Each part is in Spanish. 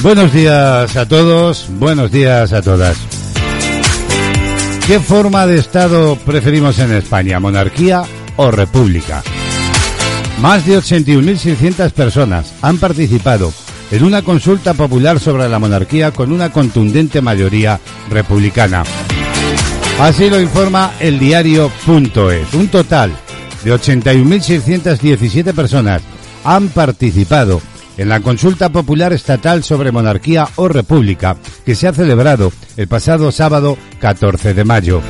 Buenos días a todos, buenos días a todas. ¿Qué forma de Estado preferimos en España, monarquía o república? Más de 81.600 personas han participado en una consulta popular sobre la monarquía con una contundente mayoría republicana. Así lo informa el diario.es. Un total de 81.617 personas han participado en la consulta popular estatal sobre monarquía o república que se ha celebrado el pasado sábado 14 de mayo.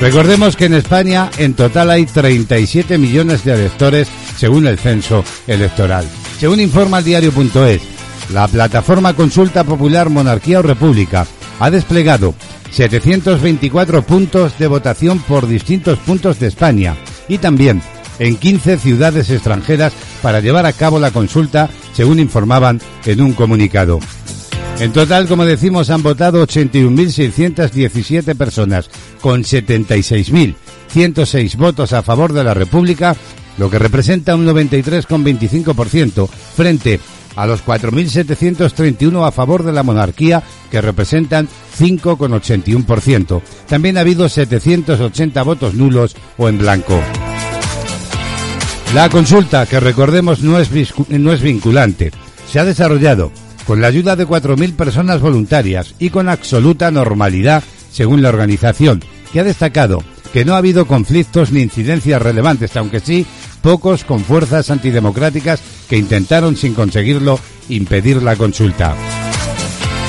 Recordemos que en España en total hay 37 millones de electores según el censo electoral. Según informa el diario.es, la plataforma Consulta Popular Monarquía o República ha desplegado 724 puntos de votación por distintos puntos de España y también en 15 ciudades extranjeras para llevar a cabo la consulta, según informaban en un comunicado. En total, como decimos, han votado 81.617 personas, con 76.106 votos a favor de la República, lo que representa un 93,25% frente a los 4.731 a favor de la monarquía, que representan 5,81%. También ha habido 780 votos nulos o en blanco. La consulta, que recordemos no es, vinculante, se ha desarrollado con la ayuda de 4.000 personas voluntarias y con absoluta normalidad, según la organización, que ha destacado que no ha habido conflictos ni incidencias relevantes, aunque sí pocos con fuerzas antidemocráticas que intentaron sin conseguirlo impedir la consulta.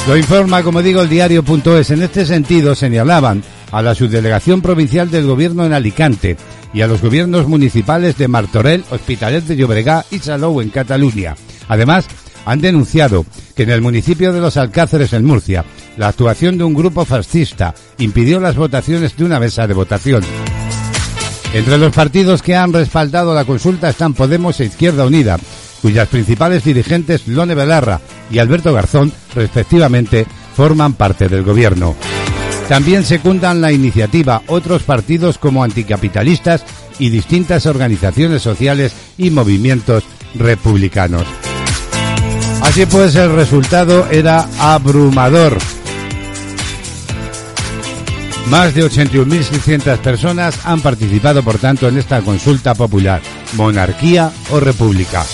Lo informa, como digo, el diario.es. En este sentido señalaban a la subdelegación provincial del gobierno en Alicante y a los gobiernos municipales de Martorell, Hospitalet de Llobregat y Salou en Cataluña. Además, han denunciado que en el municipio de Los Alcáceres, en Murcia, la actuación de un grupo fascista impidió las votaciones de una mesa de votación. Entre los partidos que han respaldado la consulta están Podemos e Izquierda Unida, cuyas principales dirigentes Lone Belarra y Alberto Garzón, respectivamente, forman parte del gobierno. También secundan la iniciativa otros partidos como anticapitalistas y distintas organizaciones sociales y movimientos republicanos. Así pues, el resultado era abrumador. Más de 81.600 personas han participado, por tanto, en esta consulta popular, monarquía o república.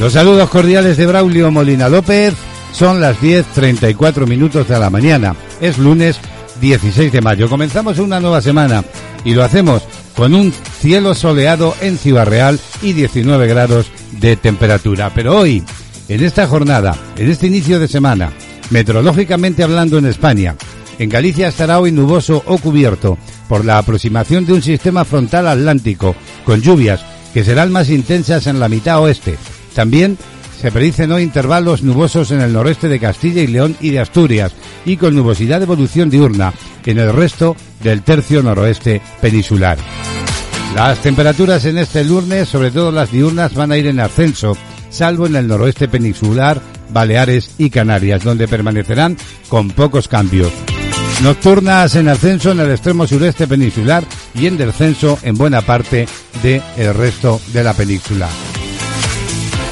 Los saludos cordiales de Braulio Molina López. Son las 10.34 minutos de la mañana. Es lunes 16 de mayo. Comenzamos una nueva semana y lo hacemos con un cielo soleado en Ciudad Real y 19 grados de temperatura. Pero hoy, en esta jornada, en este inicio de semana, meteorológicamente hablando en España, en Galicia estará hoy nuboso o cubierto por la aproximación de un sistema frontal atlántico con lluvias que serán más intensas en la mitad oeste. También se predicen hoy intervalos nubosos en el noreste de Castilla y León y de Asturias y con nubosidad de evolución diurna en el resto del tercio noroeste peninsular. Las temperaturas en este lunes, sobre todo las diurnas, van a ir en ascenso, salvo en el noroeste peninsular, Baleares y Canarias, donde permanecerán con pocos cambios. Nocturnas en ascenso en el extremo sureste peninsular y en descenso en buena parte del resto de la península.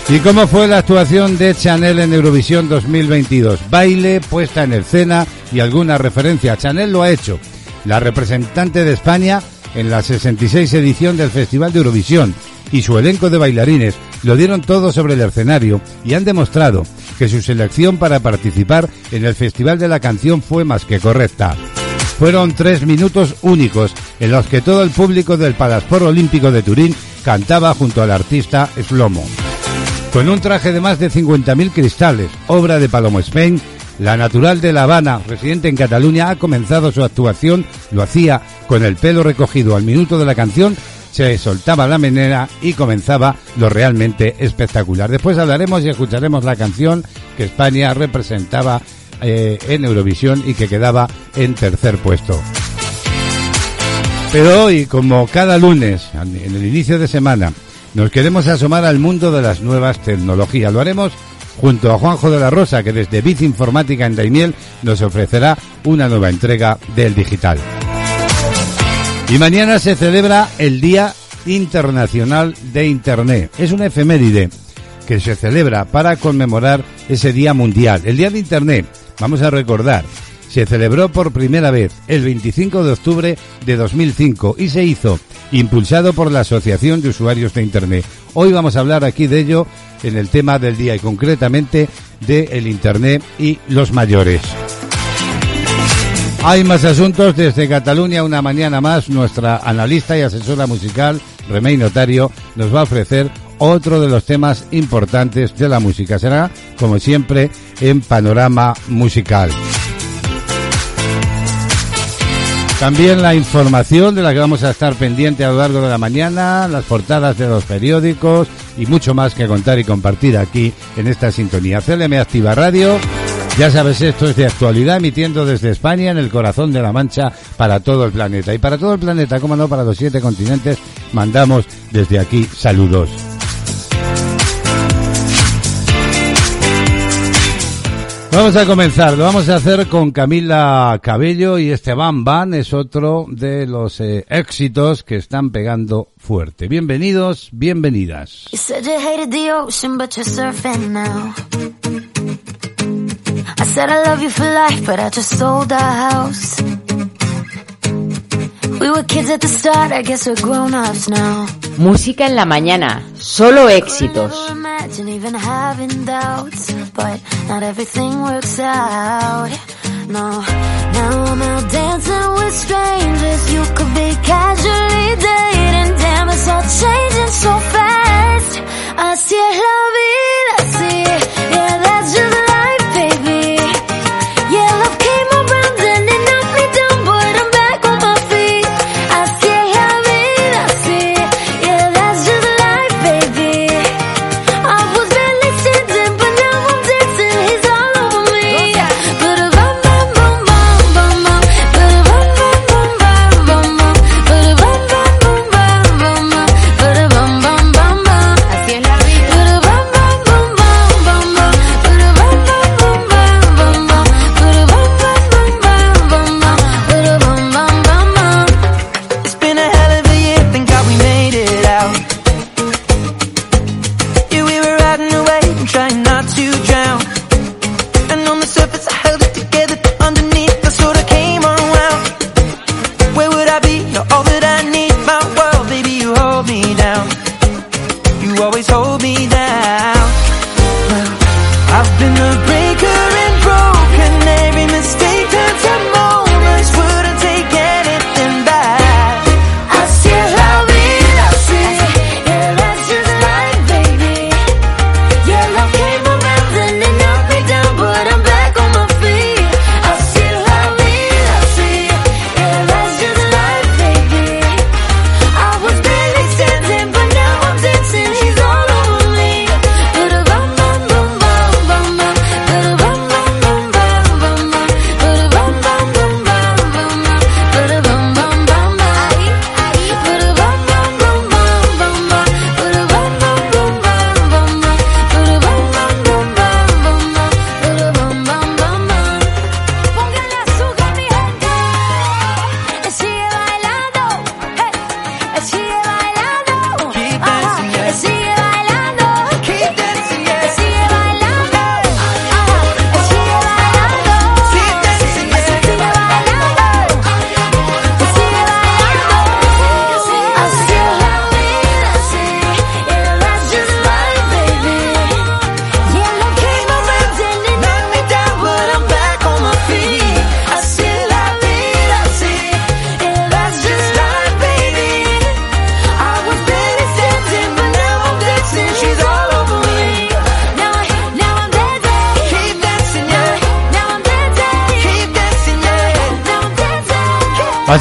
¿Y cómo fue la actuación de Chanel en Eurovisión 2022? Baile, puesta en escena y alguna referencia. Chanel lo ha hecho. La representante de España en la 66 edición del Festival de Eurovisión y su elenco de bailarines lo dieron todo sobre el escenario y han demostrado que su selección para participar en el Festival de la Canción fue más que correcta. Fueron tres minutos únicos en los que todo el público del Palasport Olímpico de Turín cantaba junto al artista Slomo. Con un traje de más de 50.000 cristales, obra de Palomo Spain, la natural de La Habana, residente en Cataluña, ha comenzado su actuación, lo hacía con el pelo recogido al minuto de la canción se soltaba la menera y comenzaba lo realmente espectacular. Después hablaremos y escucharemos la canción que España representaba eh, en Eurovisión y que quedaba en tercer puesto. Pero hoy, como cada lunes, en el inicio de semana, nos queremos asomar al mundo de las nuevas tecnologías. Lo haremos junto a Juanjo de la Rosa, que desde Biz Informática en Daimiel nos ofrecerá una nueva entrega del digital. Y mañana se celebra el Día Internacional de Internet. Es una efeméride que se celebra para conmemorar ese Día Mundial, el Día de Internet. Vamos a recordar, se celebró por primera vez el 25 de octubre de 2005 y se hizo impulsado por la Asociación de Usuarios de Internet. Hoy vamos a hablar aquí de ello en el tema del día y concretamente de el Internet y los mayores. Hay más asuntos desde Cataluña, una mañana más. Nuestra analista y asesora musical, Remey Notario, nos va a ofrecer otro de los temas importantes de la música. Será, como siempre, en Panorama Musical. También la información de la que vamos a estar pendiente a lo largo de la mañana, las portadas de los periódicos y mucho más que contar y compartir aquí en esta sintonía. CLM Activa Radio. Ya sabes, esto es de actualidad, emitiendo desde España, en el corazón de la Mancha, para todo el planeta. Y para todo el planeta, como no, para los siete continentes, mandamos desde aquí saludos. Vamos a comenzar, lo vamos a hacer con Camila Cabello y este Van es otro de los eh, éxitos que están pegando fuerte. Bienvenidos, bienvenidas. I said I love you for life, but I just sold house. Música en la mañana, solo éxitos. But not everything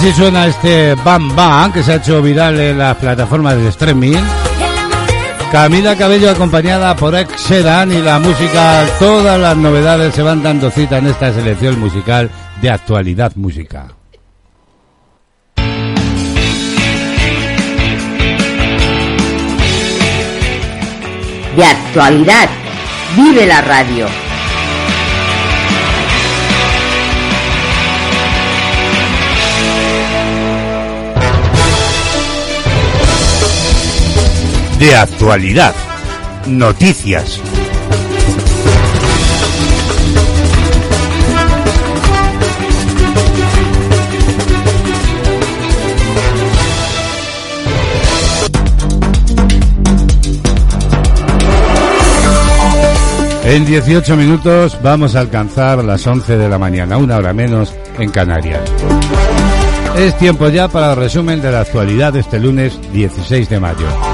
Así suena este Bam Bam que se ha hecho viral en las plataformas de streaming. Camila Cabello acompañada por Ex y la música, todas las novedades se van dando cita en esta selección musical de actualidad música. De actualidad, vive la radio. De actualidad. noticias. En 18 minutos vamos a alcanzar las 11 de la mañana, una hora menos en Canarias. Es tiempo ya para el resumen de la actualidad de este lunes 16 de mayo.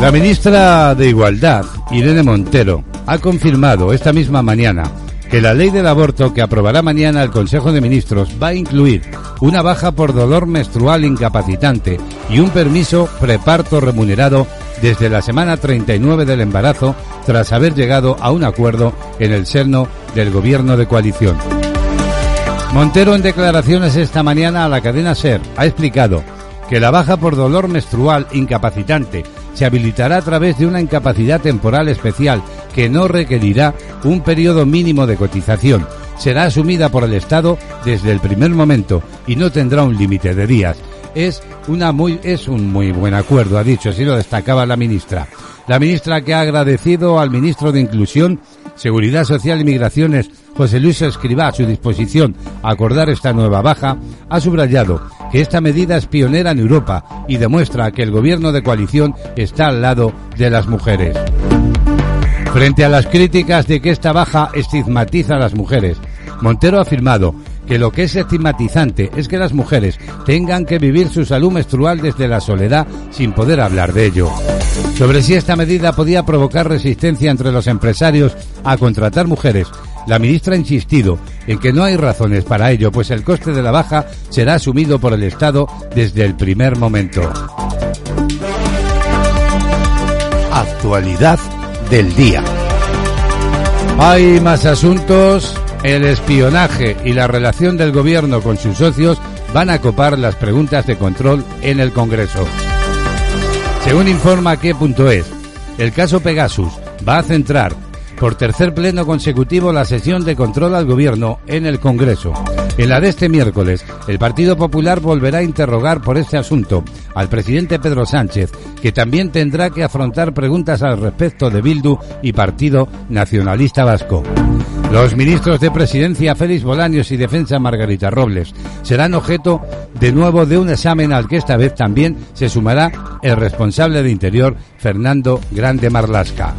La ministra de Igualdad, Irene Montero, ha confirmado esta misma mañana que la ley del aborto que aprobará mañana el Consejo de Ministros va a incluir una baja por dolor menstrual incapacitante y un permiso preparto remunerado desde la semana 39 del embarazo tras haber llegado a un acuerdo en el seno del gobierno de coalición. Montero en declaraciones esta mañana a la cadena SER ha explicado que la baja por dolor menstrual incapacitante se habilitará a través de una incapacidad temporal especial que no requerirá un periodo mínimo de cotización. Será asumida por el Estado desde el primer momento y no tendrá un límite de días. Es una muy es un muy buen acuerdo, ha dicho, así lo destacaba la ministra. La ministra que ha agradecido al ministro de Inclusión, Seguridad Social y Migraciones, José Luis Escribá, su disposición a acordar esta nueva baja, ha subrayado que esta medida es pionera en Europa y demuestra que el gobierno de coalición está al lado de las mujeres. Frente a las críticas de que esta baja estigmatiza a las mujeres, Montero ha afirmado que lo que es estigmatizante es que las mujeres tengan que vivir su salud menstrual desde la soledad sin poder hablar de ello. Sobre si esta medida podía provocar resistencia entre los empresarios a contratar mujeres, la ministra ha insistido en que no hay razones para ello, pues el coste de la baja será asumido por el Estado desde el primer momento. Actualidad del día. Hay más asuntos el espionaje y la relación del gobierno con sus socios van a copar las preguntas de control en el Congreso. Según informa qué.es, el caso Pegasus va a centrar por tercer pleno consecutivo la sesión de control al gobierno en el Congreso. En la de este miércoles, el Partido Popular volverá a interrogar por este asunto al presidente Pedro Sánchez, que también tendrá que afrontar preguntas al respecto de Bildu y Partido Nacionalista Vasco. Los ministros de Presidencia Félix Bolaños y Defensa Margarita Robles serán objeto de nuevo de un examen al que esta vez también se sumará el responsable de Interior Fernando Grande Marlasca.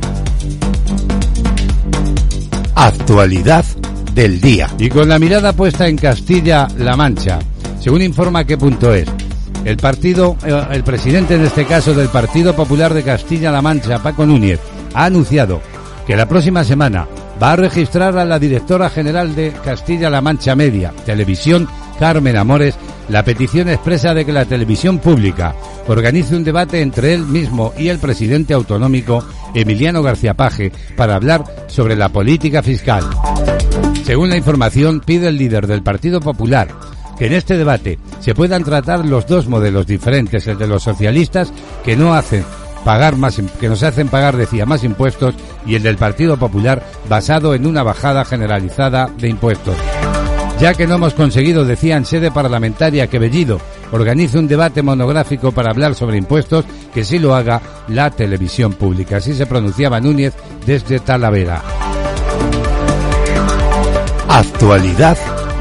Actualidad del día. Y con la mirada puesta en Castilla-La Mancha, según informa qué punto es. El partido, eh, el presidente en este caso del Partido Popular de Castilla-La Mancha, Paco Núñez, ha anunciado que la próxima semana va a registrar a la directora general de Castilla-La Mancha Media, Televisión, Carmen Amores, la petición expresa de que la televisión pública organice un debate entre él mismo y el presidente autonómico Emiliano García Paje para hablar sobre la política fiscal. Según la información, pide el líder del Partido Popular que en este debate se puedan tratar los dos modelos diferentes, el de los socialistas que no hacen pagar más que nos hacen pagar decía más impuestos y el del Partido Popular basado en una bajada generalizada de impuestos. Ya que no hemos conseguido, decía en sede parlamentaria, que Bellido organice un debate monográfico para hablar sobre impuestos, que sí lo haga la televisión pública. Así se pronunciaba Núñez desde Talavera. Actualidad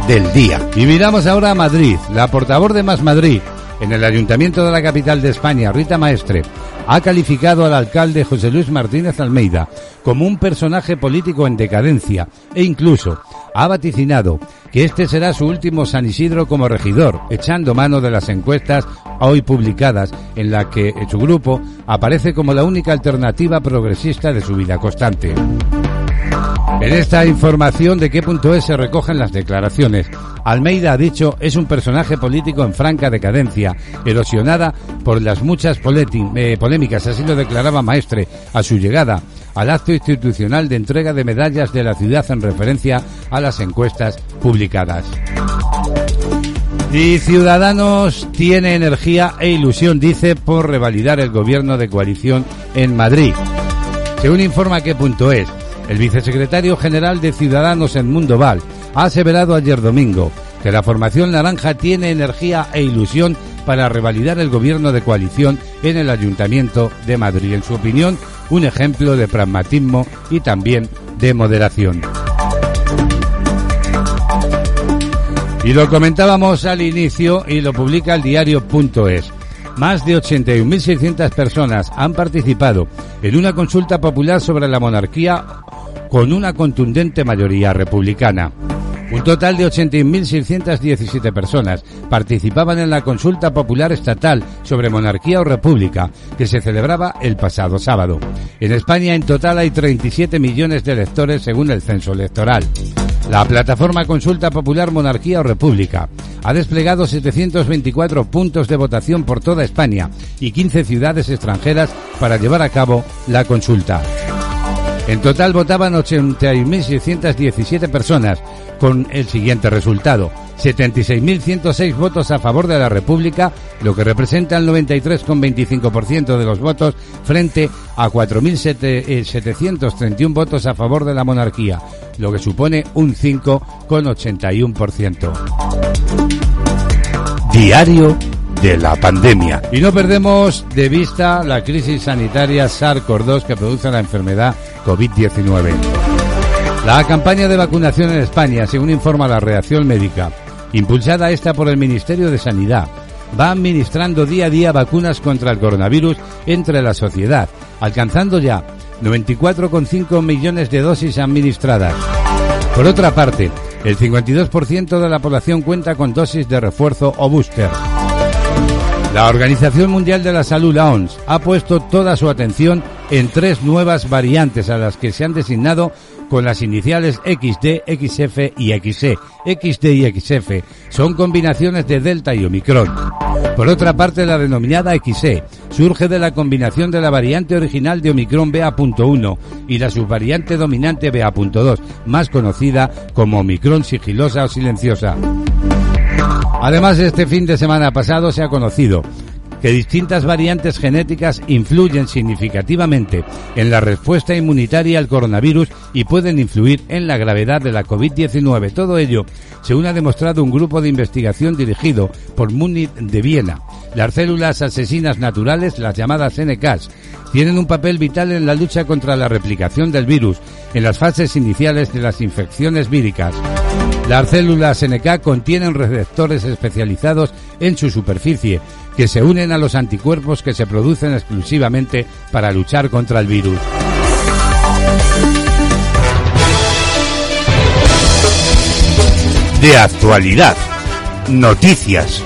del día. Y miramos ahora a Madrid. La portavoz de Más Madrid en el Ayuntamiento de la capital de España, Rita Maestre, ha calificado al alcalde José Luis Martínez Almeida como un personaje político en decadencia e incluso ha vaticinado que este será su último San Isidro como regidor, echando mano de las encuestas hoy publicadas en la que su grupo aparece como la única alternativa progresista de su vida constante. En esta información de qué punto es se recogen las declaraciones. Almeida ha dicho es un personaje político en franca decadencia, erosionada por las muchas eh, polémicas, así lo declaraba Maestre a su llegada al acto institucional de entrega de medallas de la ciudad en referencia a las encuestas publicadas. Y Ciudadanos tiene energía e ilusión, dice, por revalidar el gobierno de coalición en Madrid. Según informa qué punto es, el vicesecretario general de Ciudadanos en Mundo Val ha aseverado ayer domingo que la formación naranja tiene energía e ilusión para revalidar el gobierno de coalición en el Ayuntamiento de Madrid. En su opinión, un ejemplo de pragmatismo y también de moderación. Y lo comentábamos al inicio y lo publica el diario.es. Más de 81.600 personas han participado en una consulta popular sobre la monarquía con una contundente mayoría republicana. Un total de 81.617 personas participaban en la consulta popular estatal sobre monarquía o república que se celebraba el pasado sábado. En España en total hay 37 millones de electores según el censo electoral. La plataforma Consulta Popular Monarquía o República ha desplegado 724 puntos de votación por toda España y 15 ciudades extranjeras para llevar a cabo la consulta. En total votaban 81.617 personas, con el siguiente resultado. 76.106 votos a favor de la República, lo que representa el 93,25% de los votos, frente a 4.731 votos a favor de la monarquía, lo que supone un 5,81%. Diario de la pandemia. Y no perdemos de vista la crisis sanitaria SARS-CoV-2 que produce la enfermedad COVID-19. La campaña de vacunación en España, según informa la reacción médica, impulsada esta por el Ministerio de Sanidad, va administrando día a día vacunas contra el coronavirus entre la sociedad, alcanzando ya 94,5 millones de dosis administradas. Por otra parte, el 52% de la población cuenta con dosis de refuerzo o booster. La Organización Mundial de la Salud, la OMS, ha puesto toda su atención en tres nuevas variantes a las que se han designado con las iniciales XD, XF y XE. XD y XF son combinaciones de Delta y Omicron. Por otra parte, la denominada XE surge de la combinación de la variante original de Omicron BA.1 y la subvariante dominante BA.2, más conocida como Omicron sigilosa o silenciosa. Además, este fin de semana pasado se ha conocido que distintas variantes genéticas influyen significativamente en la respuesta inmunitaria al coronavirus y pueden influir en la gravedad de la COVID-19. Todo ello, según ha demostrado un grupo de investigación dirigido por Munich de Viena. Las células asesinas naturales, las llamadas NKs, tienen un papel vital en la lucha contra la replicación del virus en las fases iniciales de las infecciones víricas. Las células NK contienen receptores especializados en su superficie que se unen a los anticuerpos que se producen exclusivamente para luchar contra el virus. De actualidad. Noticias.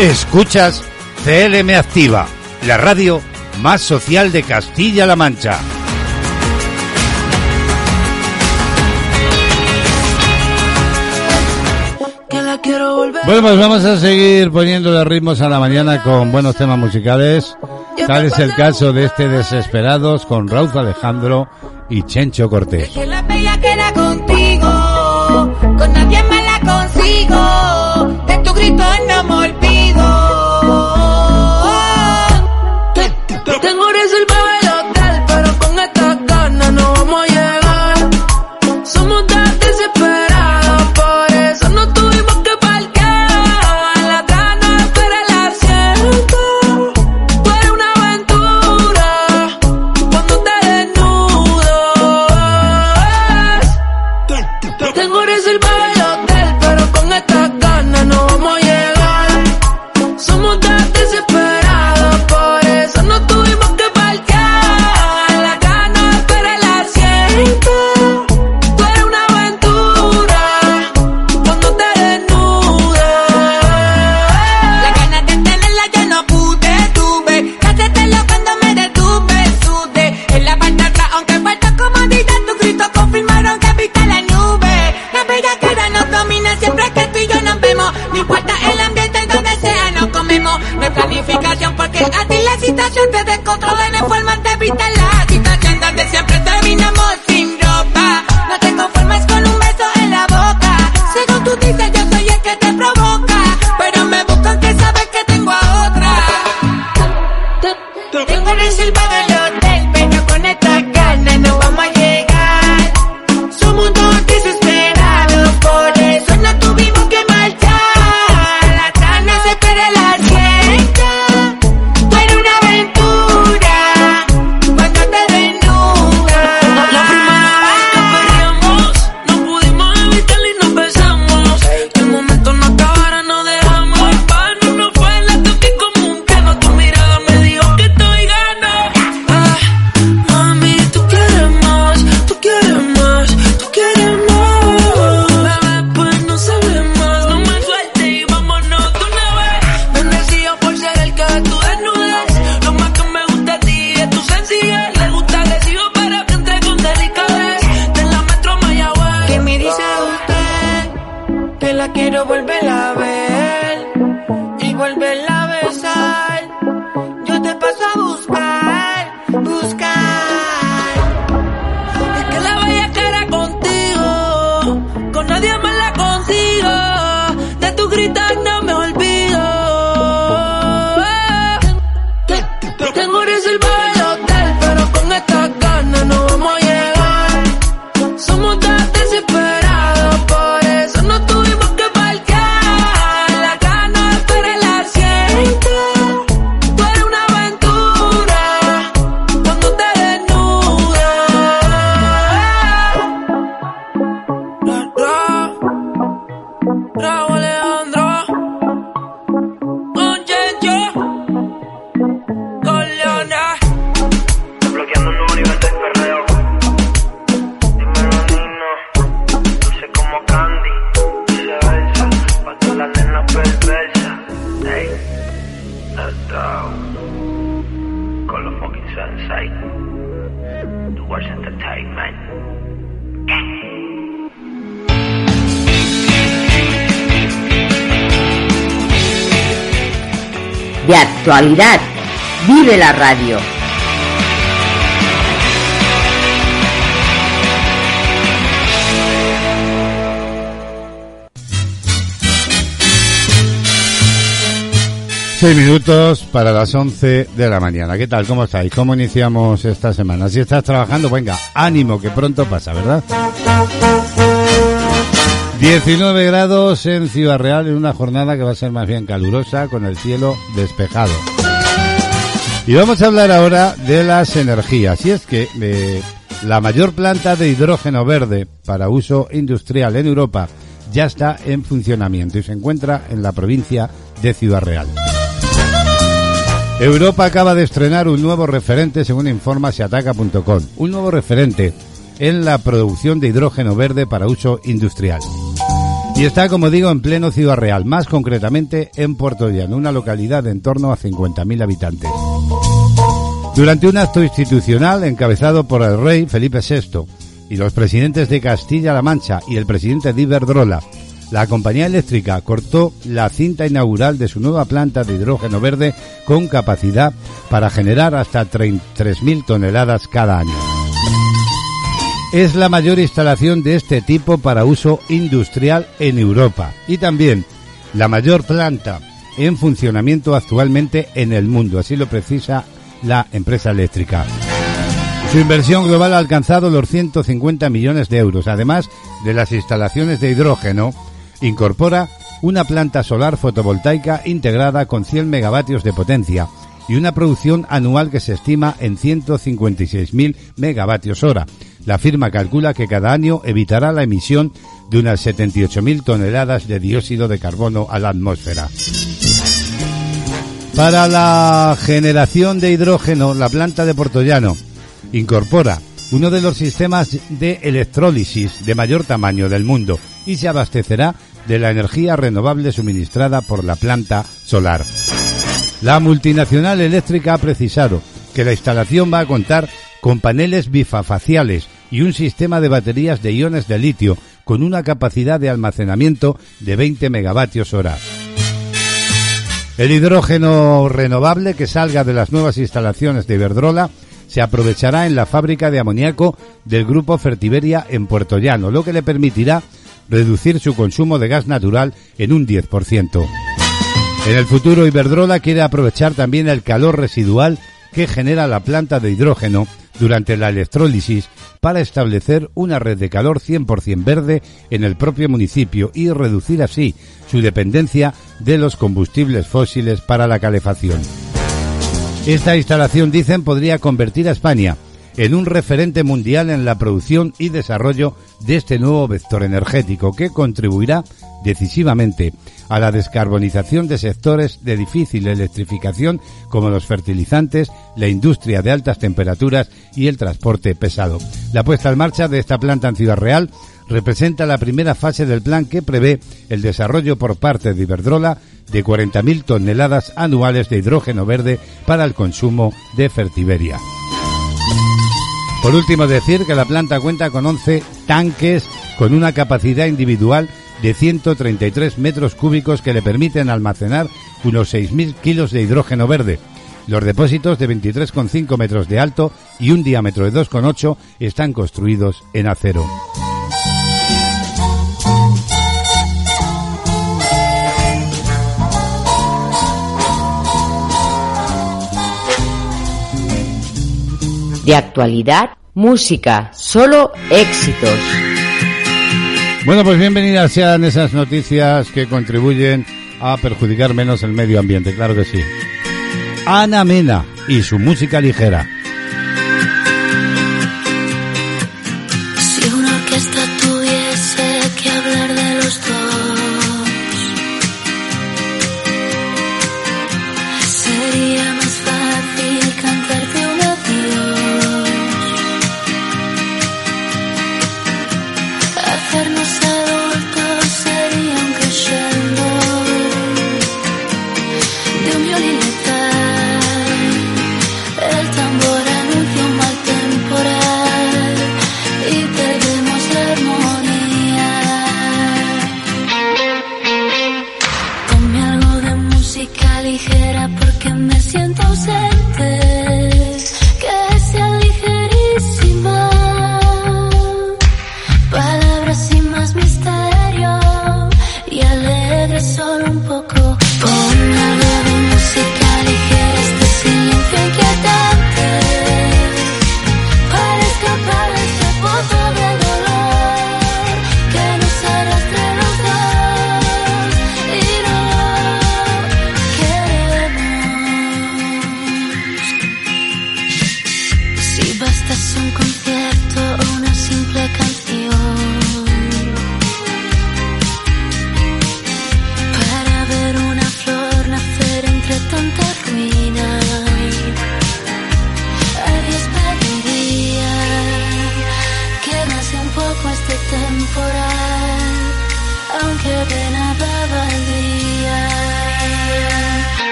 Escuchas CLM Activa, la radio más social de Castilla-La Mancha. Bueno, pues vamos a seguir poniéndole ritmos a la mañana con buenos temas musicales. Tal es el caso de este Desesperados con Raúl Alejandro y Chencho Cortés. Que la bella queda contigo, con nadie más la consigo, de tu grito De actualidad, vive la radio. Seis minutos para las 11 de la mañana. ¿Qué tal? ¿Cómo estáis? ¿Cómo iniciamos esta semana? Si estás trabajando, venga, ánimo, que pronto pasa, ¿verdad? 19 grados en Ciudad Real en una jornada que va a ser más bien calurosa con el cielo despejado. Y vamos a hablar ahora de las energías. Y es que eh, la mayor planta de hidrógeno verde para uso industrial en Europa ya está en funcionamiento y se encuentra en la provincia de Ciudad Real. Europa acaba de estrenar un nuevo referente, según informa seataca.com. Un nuevo referente en la producción de hidrógeno verde para uso industrial. Y está, como digo, en pleno Ciudad Real, más concretamente en Puerto Llano, una localidad de en torno a 50.000 habitantes. Durante un acto institucional encabezado por el rey Felipe VI y los presidentes de Castilla-La Mancha y el presidente de Iberdrola, la compañía eléctrica cortó la cinta inaugural de su nueva planta de hidrógeno verde con capacidad para generar hasta 33.000 toneladas cada año. Es la mayor instalación de este tipo para uso industrial en Europa y también la mayor planta en funcionamiento actualmente en el mundo, así lo precisa la empresa eléctrica. Su inversión global ha alcanzado los 150 millones de euros, además de las instalaciones de hidrógeno Incorpora una planta solar fotovoltaica integrada con 100 megavatios de potencia y una producción anual que se estima en 156.000 megavatios hora. La firma calcula que cada año evitará la emisión de unas 78.000 toneladas de dióxido de carbono a la atmósfera. Para la generación de hidrógeno, la planta de Portollano incorpora uno de los sistemas de electrólisis de mayor tamaño del mundo y se abastecerá de la energía renovable suministrada por la planta solar. La multinacional eléctrica ha precisado que la instalación va a contar con paneles bifafaciales y un sistema de baterías de iones de litio con una capacidad de almacenamiento de 20 megavatios hora. El hidrógeno renovable que salga de las nuevas instalaciones de Iberdrola se aprovechará en la fábrica de amoníaco del grupo Fertiberia en Puerto Llano, lo que le permitirá reducir su consumo de gas natural en un 10%. En el futuro, Iberdrola quiere aprovechar también el calor residual que genera la planta de hidrógeno durante la electrólisis para establecer una red de calor 100% verde en el propio municipio y reducir así su dependencia de los combustibles fósiles para la calefacción. Esta instalación, dicen, podría convertir a España en un referente mundial en la producción y desarrollo de este nuevo vector energético que contribuirá decisivamente a la descarbonización de sectores de difícil electrificación como los fertilizantes, la industria de altas temperaturas y el transporte pesado. La puesta en marcha de esta planta en Ciudad Real representa la primera fase del plan que prevé el desarrollo por parte de Iberdrola de 40.000 toneladas anuales de hidrógeno verde para el consumo de Fertiberia. Por último, decir que la planta cuenta con 11 tanques con una capacidad individual de 133 metros cúbicos que le permiten almacenar unos 6.000 kilos de hidrógeno verde. Los depósitos de 23,5 metros de alto y un diámetro de 2,8 están construidos en acero. De actualidad, música, solo éxitos. Bueno, pues bienvenidas sean esas noticias que contribuyen a perjudicar menos el medio ambiente, claro que sí. Ana Mena y su música ligera.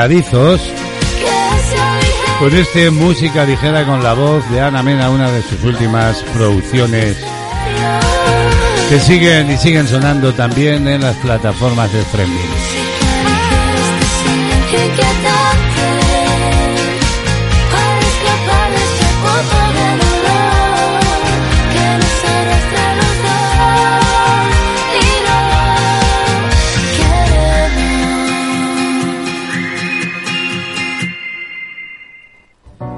Pegadizos. Con este música ligera con la voz de Ana Mena, una de sus últimas producciones que siguen y siguen sonando también en las plataformas de streaming.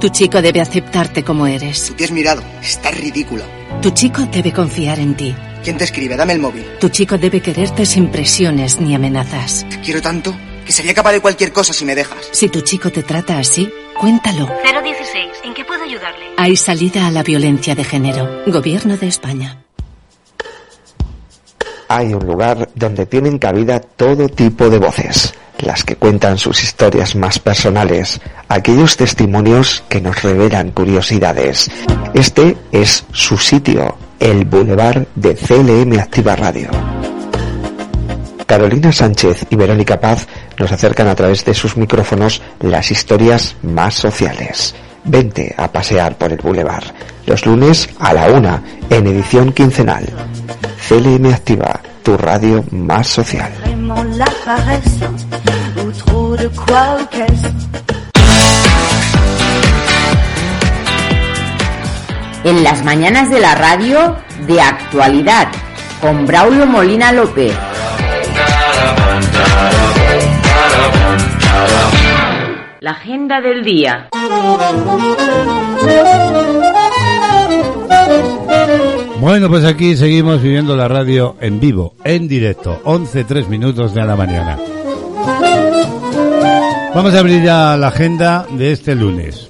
Tu chico debe aceptarte como eres. Tú te has mirado. Estás ridícula. Tu chico debe confiar en ti. ¿Quién te escribe? Dame el móvil. Tu chico debe quererte sin presiones ni amenazas. Te quiero tanto que sería capaz de cualquier cosa si me dejas. Si tu chico te trata así, cuéntalo. 016, ¿en qué puedo ayudarle? Hay salida a la violencia de género. Gobierno de España. Hay un lugar donde tienen cabida todo tipo de voces, las que cuentan sus historias más personales, aquellos testimonios que nos revelan curiosidades. Este es su sitio, el Boulevard de CLM Activa Radio. Carolina Sánchez y Verónica Paz nos acercan a través de sus micrófonos las historias más sociales. Vente a pasear por el Boulevard, los lunes a la una, en edición quincenal. CLM Activa, tu radio más social. En las mañanas de la radio, de actualidad, con Braulio Molina López. La agenda del día. Bueno, pues aquí seguimos viviendo la radio en vivo, en directo, 11, 3 minutos de la mañana. Vamos a abrir ya la agenda de este lunes.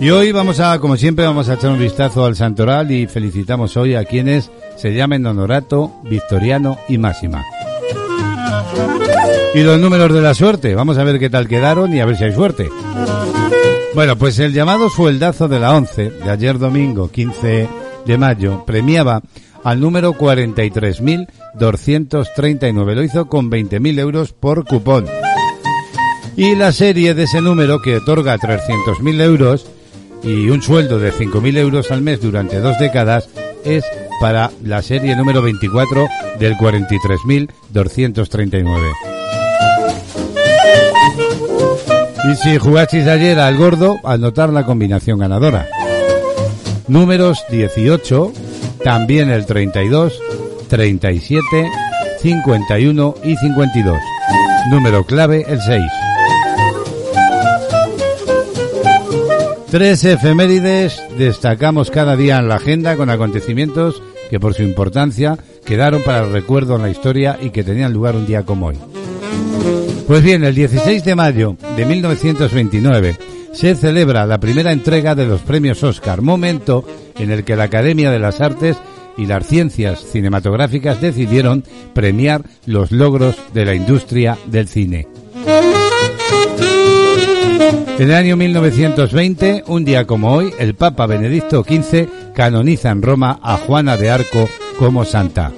Y hoy vamos a, como siempre, vamos a echar un vistazo al santoral y felicitamos hoy a quienes se llamen Honorato, Victoriano y Máxima. Y los números de la suerte, vamos a ver qué tal quedaron y a ver si hay suerte. Bueno, pues el llamado sueldazo de la 11 de ayer domingo 15 de mayo premiaba al número 43.239. Lo hizo con 20.000 euros por cupón. Y la serie de ese número que otorga 300.000 euros y un sueldo de 5.000 euros al mes durante dos décadas es para la serie número 24 del 43.239. Y si jugasteis ayer al gordo, al notar la combinación ganadora. Números 18, también el 32, 37, 51 y 52. Número clave el 6. Tres efemérides destacamos cada día en la agenda con acontecimientos que por su importancia quedaron para el recuerdo en la historia y que tenían lugar un día como hoy. Pues bien, el 16 de mayo de 1929 se celebra la primera entrega de los premios Oscar, momento en el que la Academia de las Artes y las Ciencias Cinematográficas decidieron premiar los logros de la industria del cine. En el año 1920, un día como hoy, el Papa Benedicto XV canoniza en Roma a Juana de Arco como santa.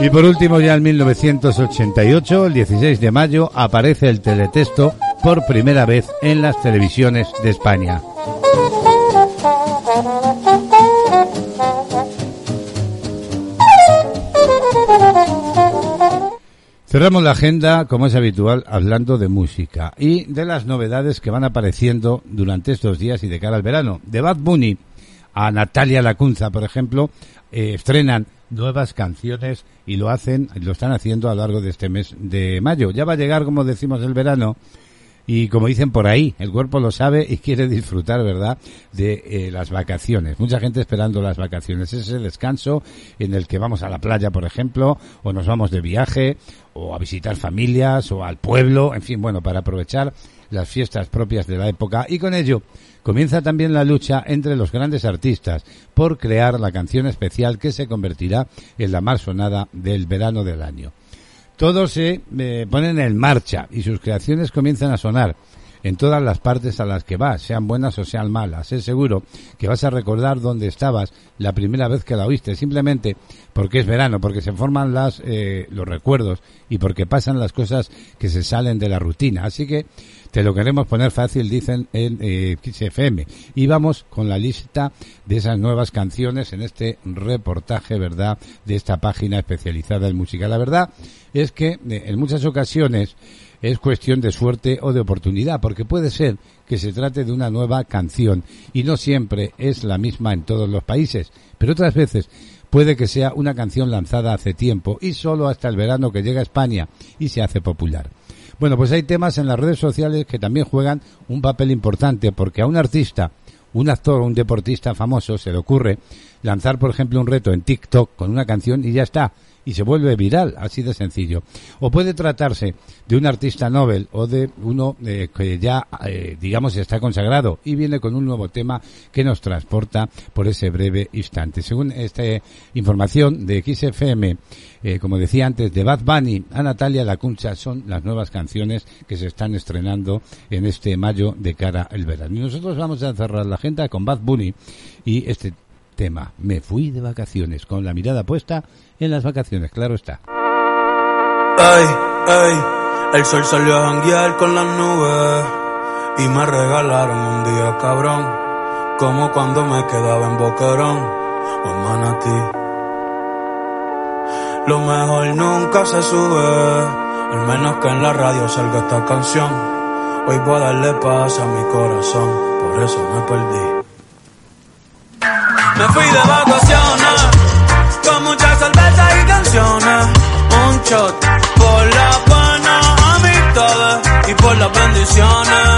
Y por último, ya en 1988, el 16 de mayo, aparece el teletexto por primera vez en las televisiones de España. Cerramos la agenda, como es habitual, hablando de música y de las novedades que van apareciendo durante estos días y de cara al verano. De Bad Bunny a Natalia Lacunza, por ejemplo, eh, estrenan nuevas canciones y lo hacen, lo están haciendo a lo largo de este mes de mayo. Ya va a llegar, como decimos, el verano y como dicen por ahí, el cuerpo lo sabe y quiere disfrutar, ¿verdad?, de eh, las vacaciones. Mucha gente esperando las vacaciones, ese descanso en el que vamos a la playa, por ejemplo, o nos vamos de viaje, o a visitar familias, o al pueblo, en fin, bueno, para aprovechar las fiestas propias de la época y con ello comienza también la lucha entre los grandes artistas por crear la canción especial que se convertirá en la más sonada del verano del año todos se eh, ponen en marcha y sus creaciones comienzan a sonar en todas las partes a las que vas, sean buenas o sean malas. Es seguro que vas a recordar dónde estabas la primera vez que la oíste, simplemente porque es verano, porque se forman las, eh, los recuerdos y porque pasan las cosas que se salen de la rutina. Así que te lo queremos poner fácil, dicen en eh, XFM. Y vamos con la lista de esas nuevas canciones en este reportaje, ¿verdad?, de esta página especializada en música. La verdad es que eh, en muchas ocasiones es cuestión de suerte o de oportunidad, porque puede ser que se trate de una nueva canción y no siempre es la misma en todos los países, pero otras veces puede que sea una canción lanzada hace tiempo y solo hasta el verano que llega a España y se hace popular. Bueno, pues hay temas en las redes sociales que también juegan un papel importante porque a un artista, un actor o un deportista famoso se le ocurre lanzar, por ejemplo, un reto en TikTok con una canción y ya está y se vuelve viral, así de sencillo. O puede tratarse de un artista Nobel o de uno eh, que ya, eh, digamos, está consagrado y viene con un nuevo tema que nos transporta por ese breve instante. Según esta información de XFM, eh, como decía antes, de Bad Bunny a Natalia Lacuncha son las nuevas canciones que se están estrenando en este mayo de cara al verano. Y nosotros vamos a cerrar la agenda con Bad Bunny y este tema. Me fui de vacaciones con la mirada puesta en las vacaciones, claro está. Ay, ay, el sol salió a janguear con las nubes y me regalaron un día cabrón, como cuando me quedaba en Boquerón o en Manatí. Lo mejor nunca se sube, al menos que en la radio salga esta canción. Hoy voy a darle paz a mi corazón, por eso me perdí. Me fui de vacaciones, con muchas cervezas y canciones. Un shot por las buenas amistades y por las bendiciones.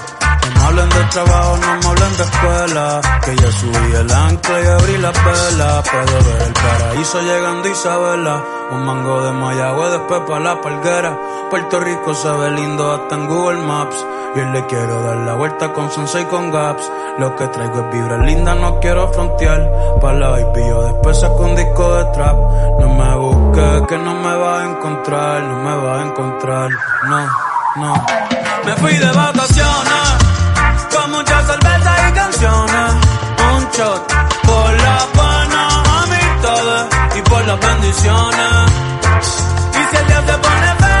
Hablen de trabajo, no me hablen de escuela. Que ya subí el ancla y abrí la vela. Puedo ver el paraíso llegando Isabela. Un mango de Mayagüe después pa' la palguera. Puerto Rico se ve lindo hasta en Google Maps. Y hoy le quiero dar la vuelta con Sensei con Gaps. Lo que traigo es vibra linda, no quiero frontear. Pa' la baby yo después saco un disco de trap. No me busques que no me va a encontrar, no me va a encontrar. No, no. Me fui de vacaciones con muchas cervezas y canciones. Un shot por la buena amistades y por las bendiciones. Y si el día se pone feo,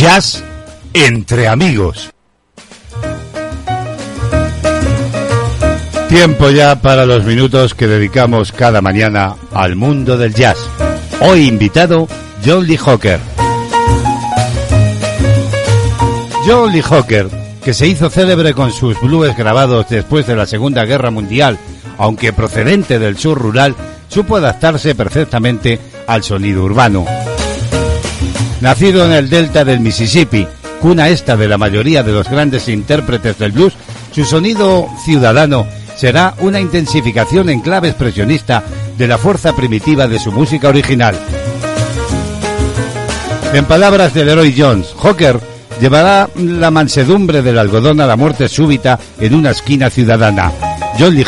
Jazz entre amigos. Tiempo ya para los minutos que dedicamos cada mañana al mundo del jazz. Hoy invitado, John Lee Hooker. John Lee Hooker, que se hizo célebre con sus blues grabados después de la Segunda Guerra Mundial, aunque procedente del sur rural, supo adaptarse perfectamente al sonido urbano. Nacido en el delta del Mississippi, cuna esta de la mayoría de los grandes intérpretes del blues, su sonido ciudadano será una intensificación en clave expresionista de la fuerza primitiva de su música original. En palabras de Leroy Jones, Hawker llevará la mansedumbre del algodón a la muerte súbita en una esquina ciudadana. John Lee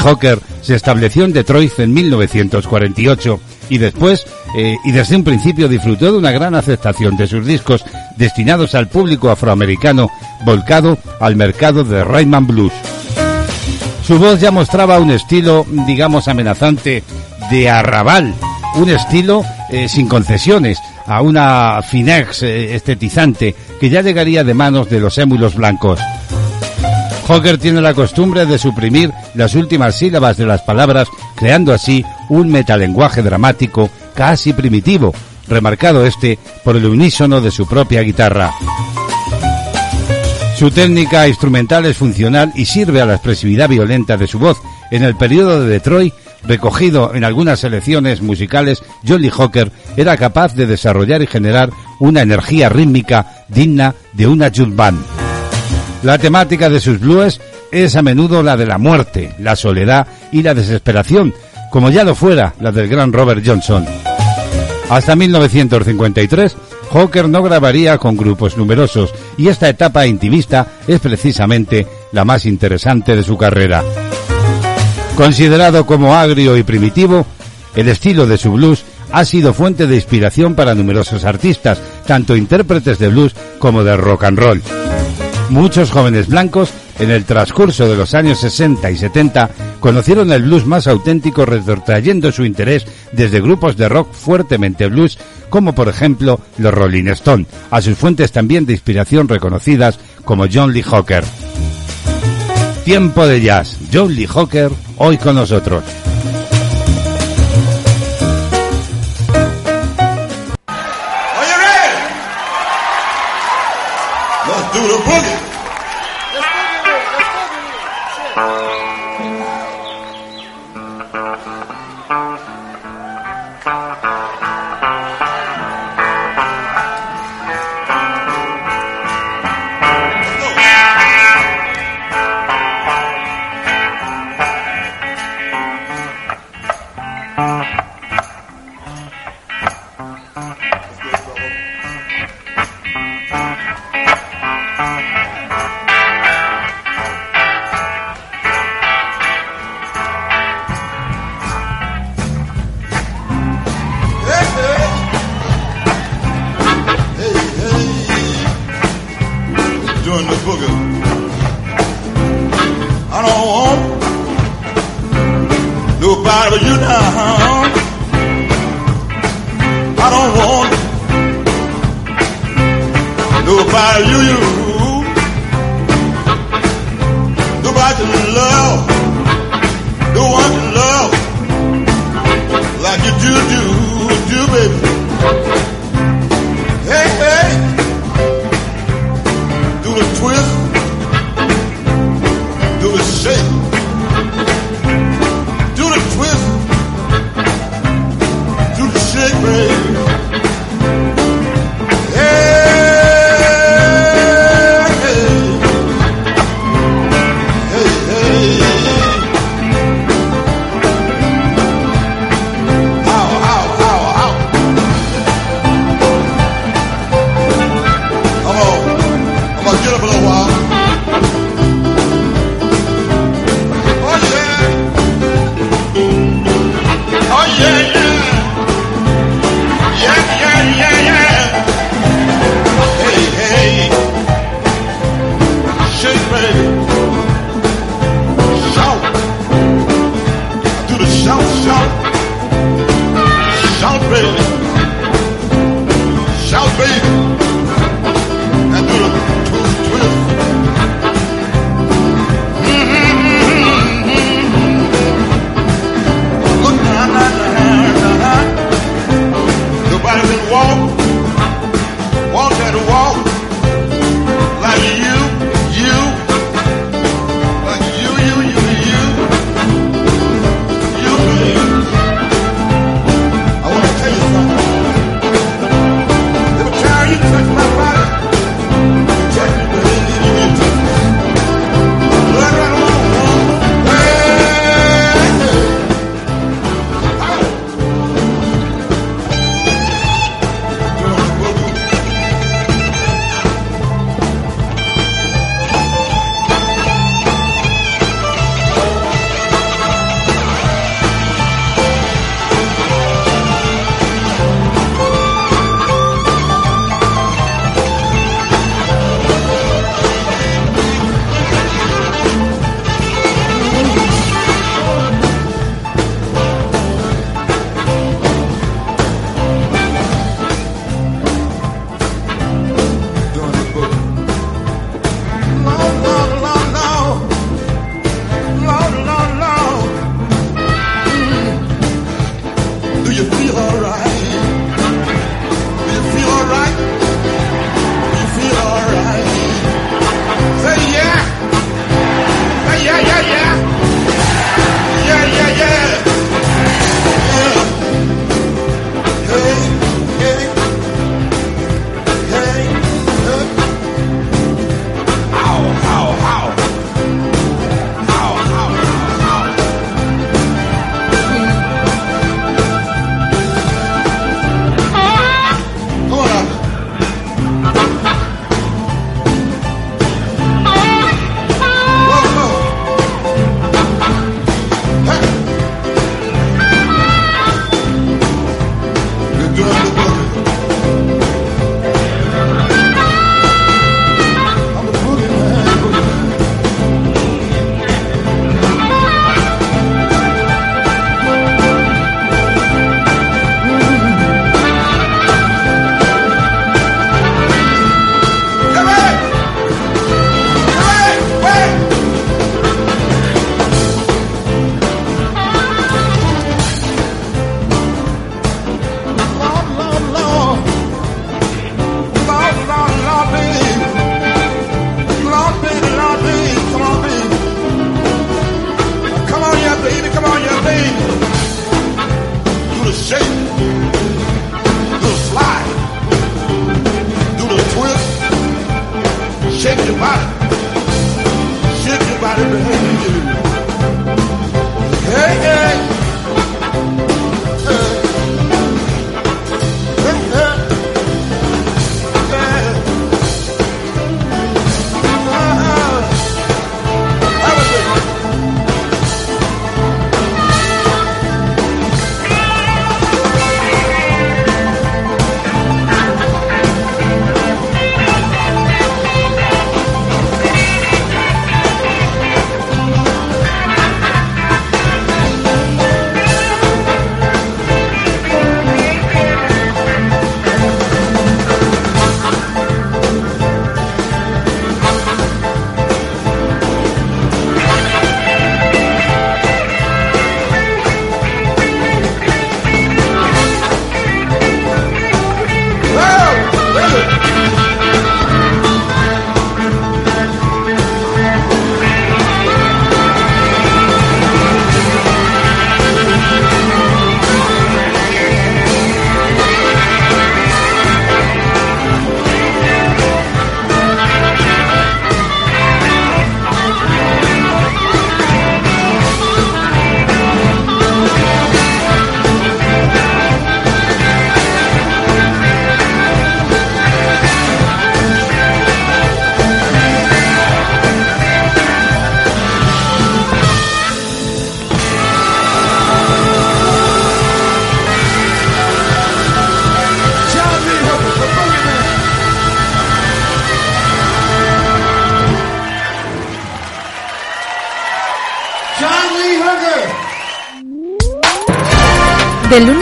se estableció en Detroit en 1948 y después eh, y desde un principio disfrutó de una gran aceptación de sus discos destinados al público afroamericano volcado al mercado de Rhythm Blues. Su voz ya mostraba un estilo, digamos, amenazante de arrabal, un estilo eh, sin concesiones, a una finex eh, estetizante que ya llegaría de manos de los émulos blancos. Hawker tiene la costumbre de suprimir las últimas sílabas de las palabras, creando así un metalenguaje dramático casi primitivo, remarcado este por el unísono de su propia guitarra. Su técnica instrumental es funcional y sirve a la expresividad violenta de su voz. En el periodo de Detroit, recogido en algunas selecciones musicales, Jolly Hawker era capaz de desarrollar y generar una energía rítmica digna de una jazz band. La temática de sus blues es a menudo la de la muerte, la soledad y la desesperación, como ya lo fuera la del gran Robert Johnson. Hasta 1953, Hawker no grabaría con grupos numerosos y esta etapa intimista es precisamente la más interesante de su carrera. Considerado como agrio y primitivo, el estilo de su blues ha sido fuente de inspiración para numerosos artistas, tanto intérpretes de blues como de rock and roll. Muchos jóvenes blancos, en el transcurso de los años 60 y 70, conocieron el blues más auténtico retrotrayendo su interés desde grupos de rock fuertemente blues, como por ejemplo los Rolling Stone, a sus fuentes también de inspiración reconocidas como John Lee Hooker. Tiempo de jazz, John Lee Hooker, hoy con nosotros. Thank.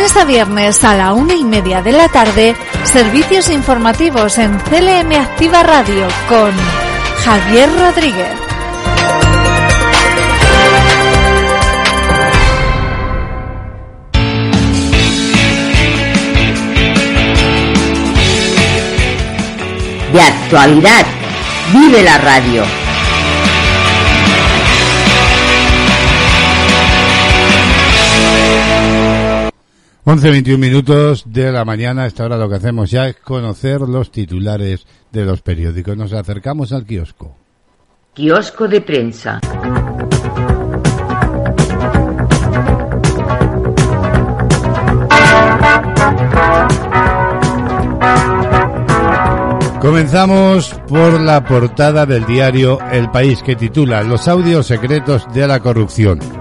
Lunes a viernes a la una y media de la tarde, servicios informativos en CLM Activa Radio con Javier Rodríguez. De actualidad, vive la radio. 11.21 minutos de la mañana, a esta hora lo que hacemos ya es conocer los titulares de los periódicos. Nos acercamos al kiosco. Kiosco de prensa. Comenzamos por la portada del diario El País que titula Los audios secretos de la corrupción.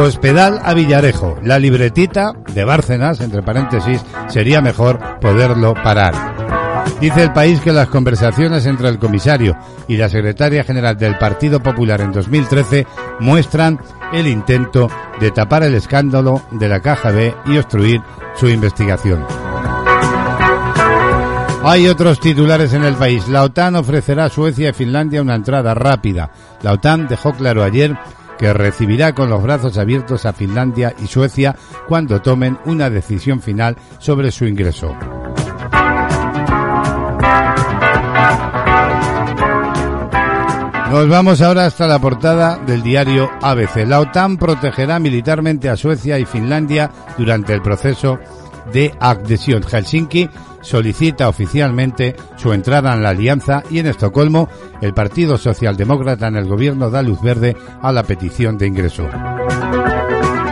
Cospedal a Villarejo. La libretita de Bárcenas, entre paréntesis, sería mejor poderlo parar. Dice el país que las conversaciones entre el comisario y la secretaria general del Partido Popular en 2013 muestran el intento de tapar el escándalo de la Caja B y obstruir su investigación. Hay otros titulares en el país. La OTAN ofrecerá a Suecia y Finlandia una entrada rápida. La OTAN dejó claro ayer que recibirá con los brazos abiertos a Finlandia y Suecia cuando tomen una decisión final sobre su ingreso. Nos vamos ahora hasta la portada del diario ABC. La OTAN protegerá militarmente a Suecia y Finlandia durante el proceso de adhesión. Helsinki solicita oficialmente su entrada en la alianza y en Estocolmo el Partido Socialdemócrata en el gobierno da luz verde a la petición de ingreso.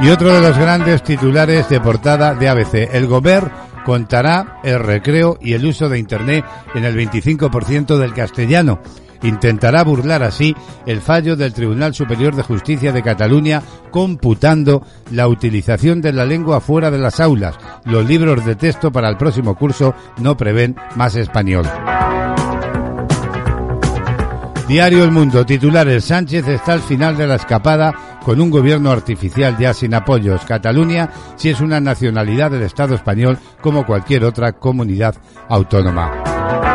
Y otro de los grandes titulares de portada de ABC, el Gober contará el recreo y el uso de Internet en el 25% del castellano intentará burlar así el fallo del Tribunal Superior de Justicia de Cataluña computando la utilización de la lengua fuera de las aulas. Los libros de texto para el próximo curso no prevén más español. Diario El Mundo, titulares Sánchez está al final de la escapada con un gobierno artificial ya sin apoyos. Cataluña si es una nacionalidad del Estado español como cualquier otra comunidad autónoma.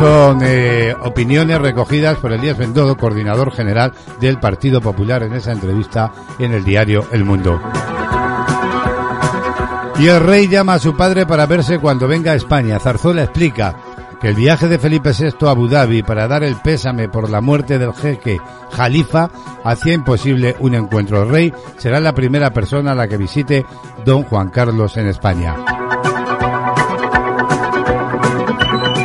Son eh, opiniones recogidas por Elías Bendodo, coordinador general del Partido Popular, en esa entrevista en el diario El Mundo. Y el rey llama a su padre para verse cuando venga a España. Zarzuela explica que el viaje de Felipe VI a Abu Dhabi para dar el pésame por la muerte del jeque Jalifa hacía imposible un encuentro. El rey será la primera persona a la que visite don Juan Carlos en España.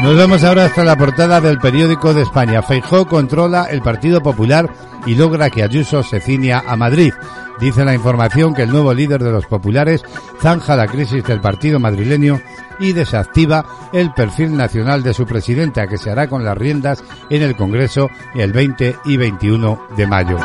Nos vamos ahora hasta la portada del periódico de España. Feijó controla el Partido Popular y logra que Ayuso se ciña a Madrid. Dice la información que el nuevo líder de los populares zanja la crisis del partido madrileño y desactiva el perfil nacional de su presidenta que se hará con las riendas en el Congreso el 20 y 21 de mayo.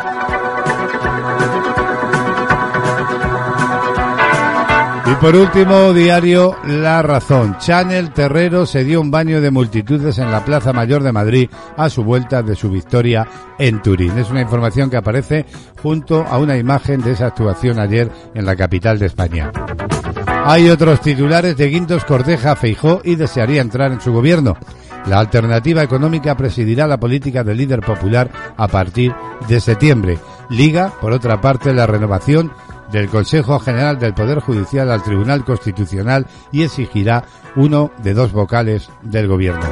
Y por último, diario La Razón. Chanel Terrero se dio un baño de multitudes en la Plaza Mayor de Madrid a su vuelta de su victoria en Turín. Es una información que aparece junto a una imagen de esa actuación ayer en la capital de España. Hay otros titulares de Guindos Cordeja Feijó y desearía entrar en su gobierno. La alternativa económica presidirá la política del líder popular a partir de septiembre. Liga, por otra parte, la renovación del Consejo General del Poder Judicial al Tribunal Constitucional y exigirá uno de dos vocales del Gobierno.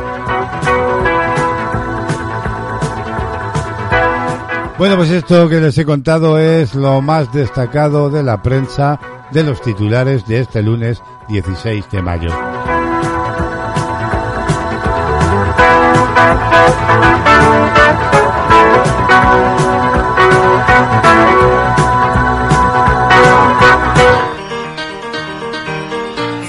Bueno, pues esto que les he contado es lo más destacado de la prensa de los titulares de este lunes 16 de mayo.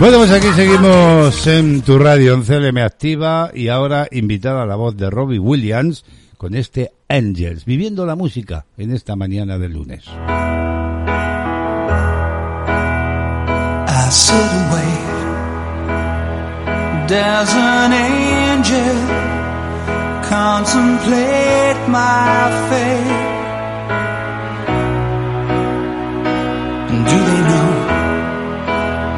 Bueno, pues aquí seguimos en tu radio en CLM Activa y ahora invitada a la voz de Robbie Williams con este Angels, viviendo la música en esta mañana de lunes.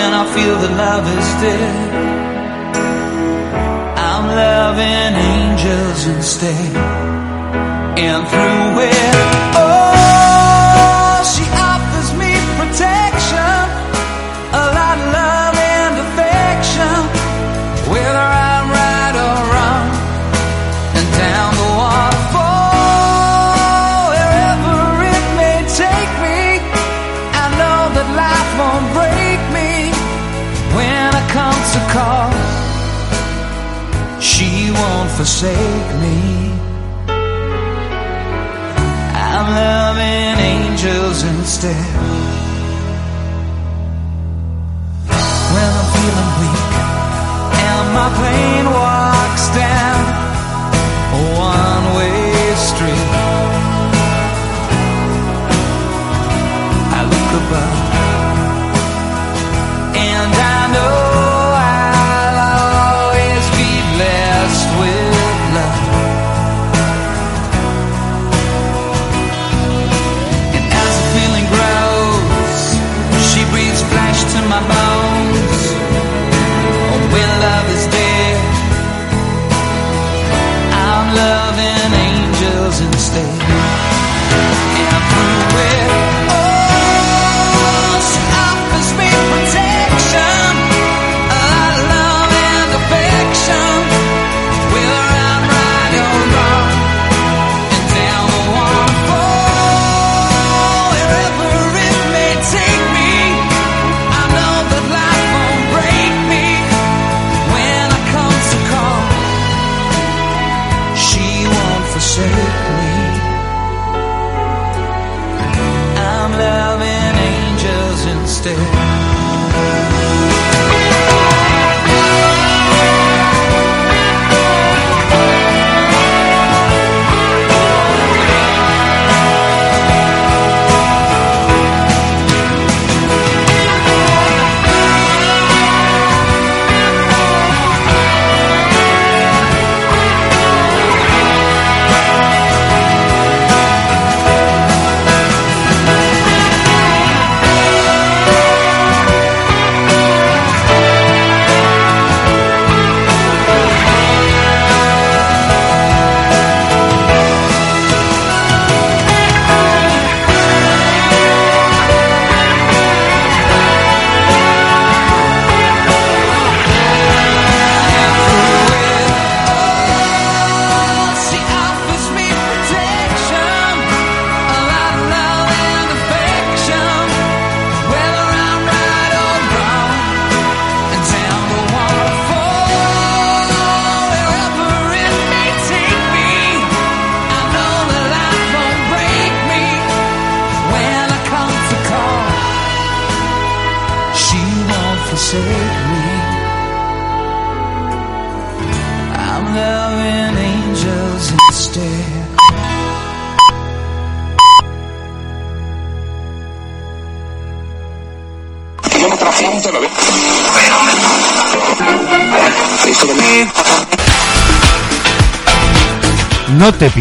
and I feel that love is dead. I'm loving angels instead, and through it, oh, she offers me protection, forsake me. I'm loving angels instead. When I'm feeling weak and my plane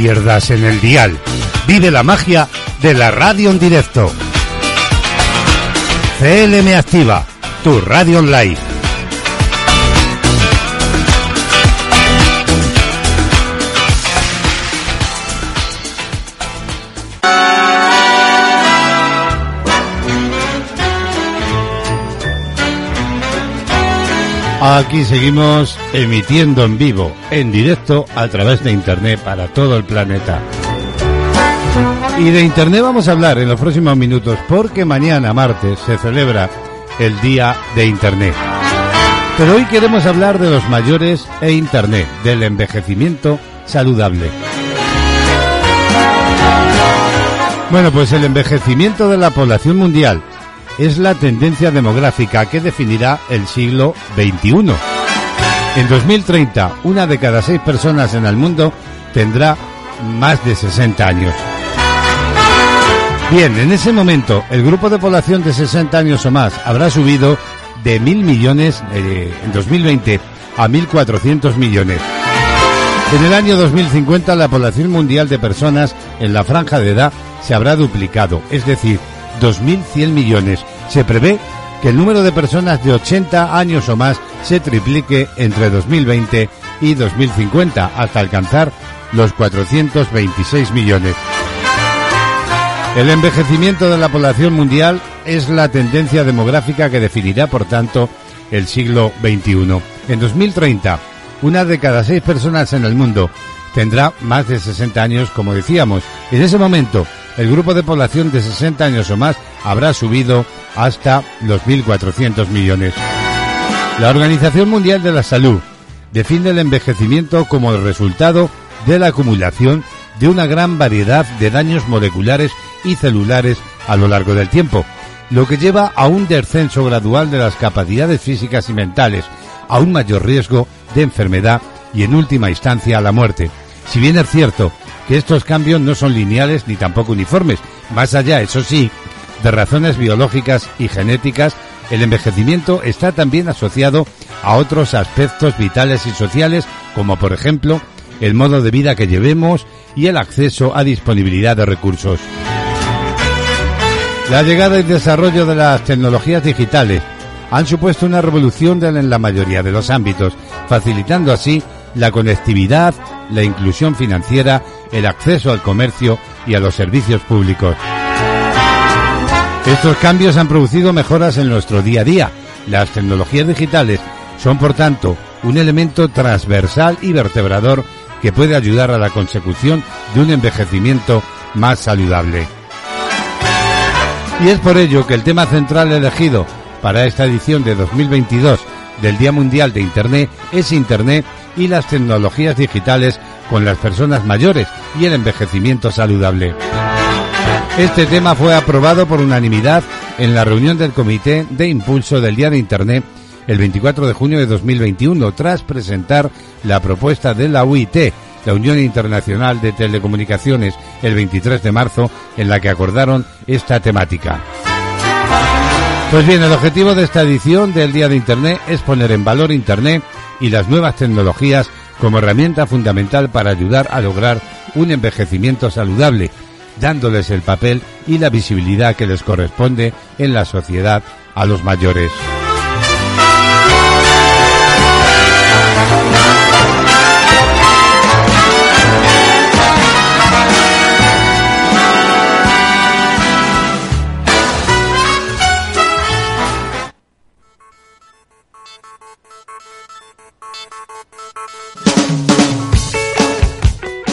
pierdas en el dial. Vive la magia de la radio en directo. CLM Activa, tu radio online. Aquí seguimos emitiendo en vivo, en directo, a través de Internet para todo el planeta. Y de Internet vamos a hablar en los próximos minutos porque mañana, martes, se celebra el Día de Internet. Pero hoy queremos hablar de los mayores e Internet, del envejecimiento saludable. Bueno, pues el envejecimiento de la población mundial es la tendencia demográfica que definirá el siglo XXI. En 2030, una de cada seis personas en el mundo tendrá más de 60 años. Bien, en ese momento, el grupo de población de 60 años o más habrá subido de mil millones eh, en 2020 a 1.400 millones. En el año 2050 la población mundial de personas en la franja de edad se habrá duplicado, es decir, 2.100 millones. Se prevé que el número de personas de 80 años o más se triplique entre 2020 y 2050 hasta alcanzar los 426 millones. El envejecimiento de la población mundial es la tendencia demográfica que definirá, por tanto, el siglo XXI. En 2030, una de cada seis personas en el mundo tendrá más de 60 años, como decíamos. En ese momento, el grupo de población de 60 años o más habrá subido hasta los 1.400 millones. La Organización Mundial de la Salud define el envejecimiento como el resultado de la acumulación de una gran variedad de daños moleculares y celulares a lo largo del tiempo, lo que lleva a un descenso gradual de las capacidades físicas y mentales, a un mayor riesgo de enfermedad y en última instancia a la muerte. Si bien es cierto que estos cambios no son lineales ni tampoco uniformes, más allá, eso sí, de razones biológicas y genéticas, el envejecimiento está también asociado a otros aspectos vitales y sociales, como por ejemplo el modo de vida que llevemos y el acceso a disponibilidad de recursos. La llegada y desarrollo de las tecnologías digitales han supuesto una revolución en la mayoría de los ámbitos, facilitando así la conectividad, la inclusión financiera, el acceso al comercio y a los servicios públicos. Estos cambios han producido mejoras en nuestro día a día. Las tecnologías digitales son, por tanto, un elemento transversal y vertebrador que puede ayudar a la consecución de un envejecimiento más saludable. Y es por ello que el tema central elegido para esta edición de 2022 del Día Mundial de Internet es Internet y las tecnologías digitales con las personas mayores y el envejecimiento saludable. Este tema fue aprobado por unanimidad en la reunión del Comité de Impulso del Día de Internet el 24 de junio de 2021 tras presentar la propuesta de la UIT, la Unión Internacional de Telecomunicaciones, el 23 de marzo, en la que acordaron esta temática. Pues bien, el objetivo de esta edición del Día de Internet es poner en valor Internet y las nuevas tecnologías como herramienta fundamental para ayudar a lograr un envejecimiento saludable, dándoles el papel y la visibilidad que les corresponde en la sociedad a los mayores.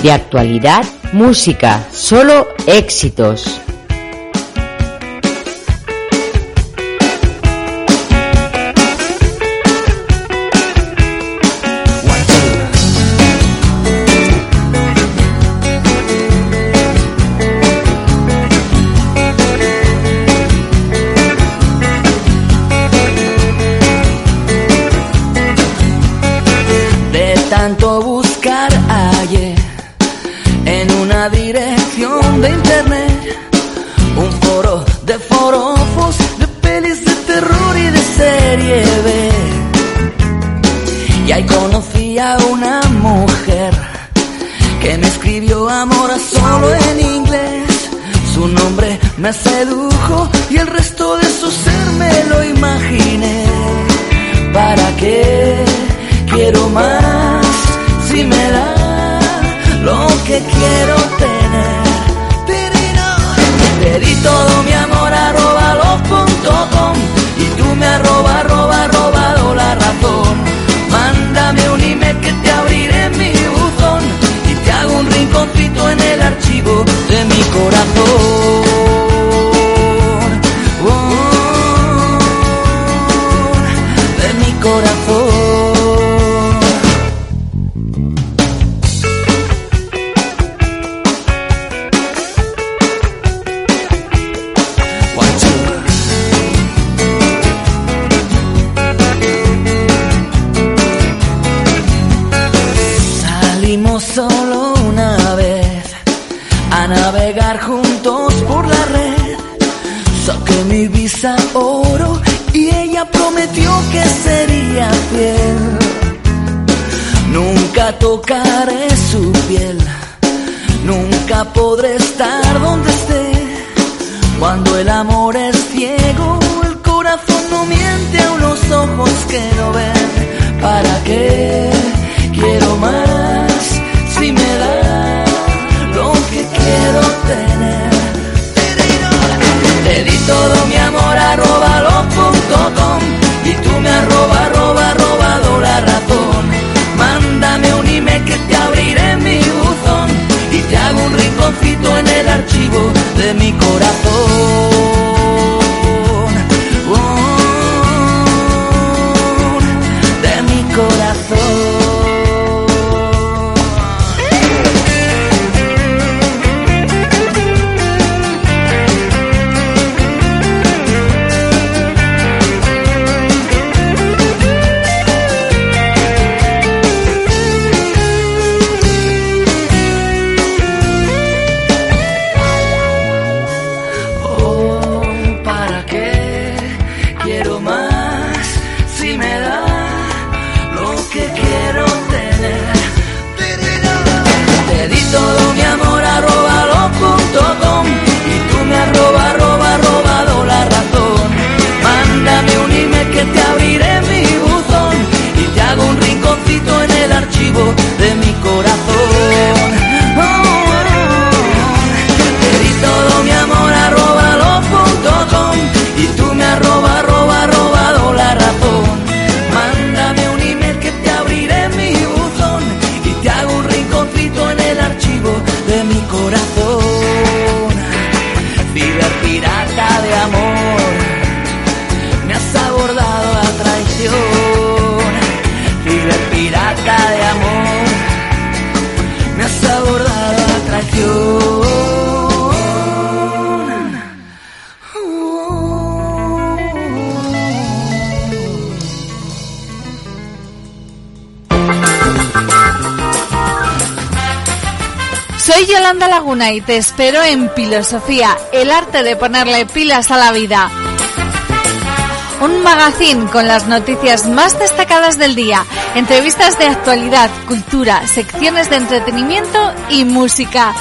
De actualidad, música, solo éxitos. Tocaré su piel, nunca podré estar donde esté. Cuando el amor es ciego, el corazón no miente a unos ojos que no ven. Y te espero en Filosofía, el arte de ponerle pilas a la vida. Un magazine con las noticias más destacadas del día, entrevistas de actualidad, cultura, secciones de entretenimiento y música.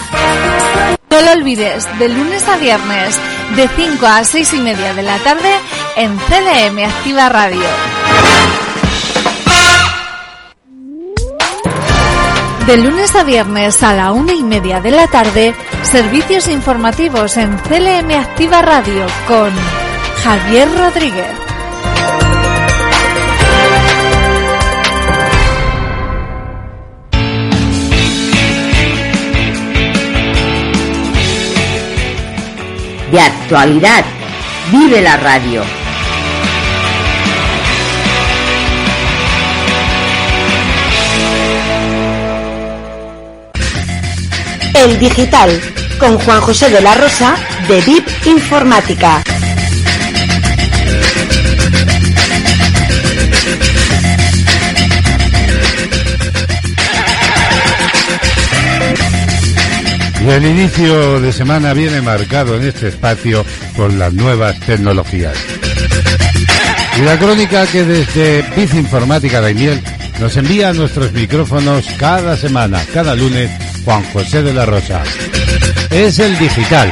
No lo olvides, de lunes a viernes, de 5 a 6 y media de la tarde, en CLM Activa Radio. De lunes a viernes a la una y media de la tarde, servicios informativos en CLM Activa Radio con Javier Rodríguez. De actualidad, vive la radio. El Digital, con Juan José de la Rosa, de VIP Informática. El inicio de semana viene marcado en este espacio por las nuevas tecnologías. Y la crónica que desde Biz Informática Daimiel nos envía a nuestros micrófonos cada semana, cada lunes, Juan José de la Rosa. Es el digital.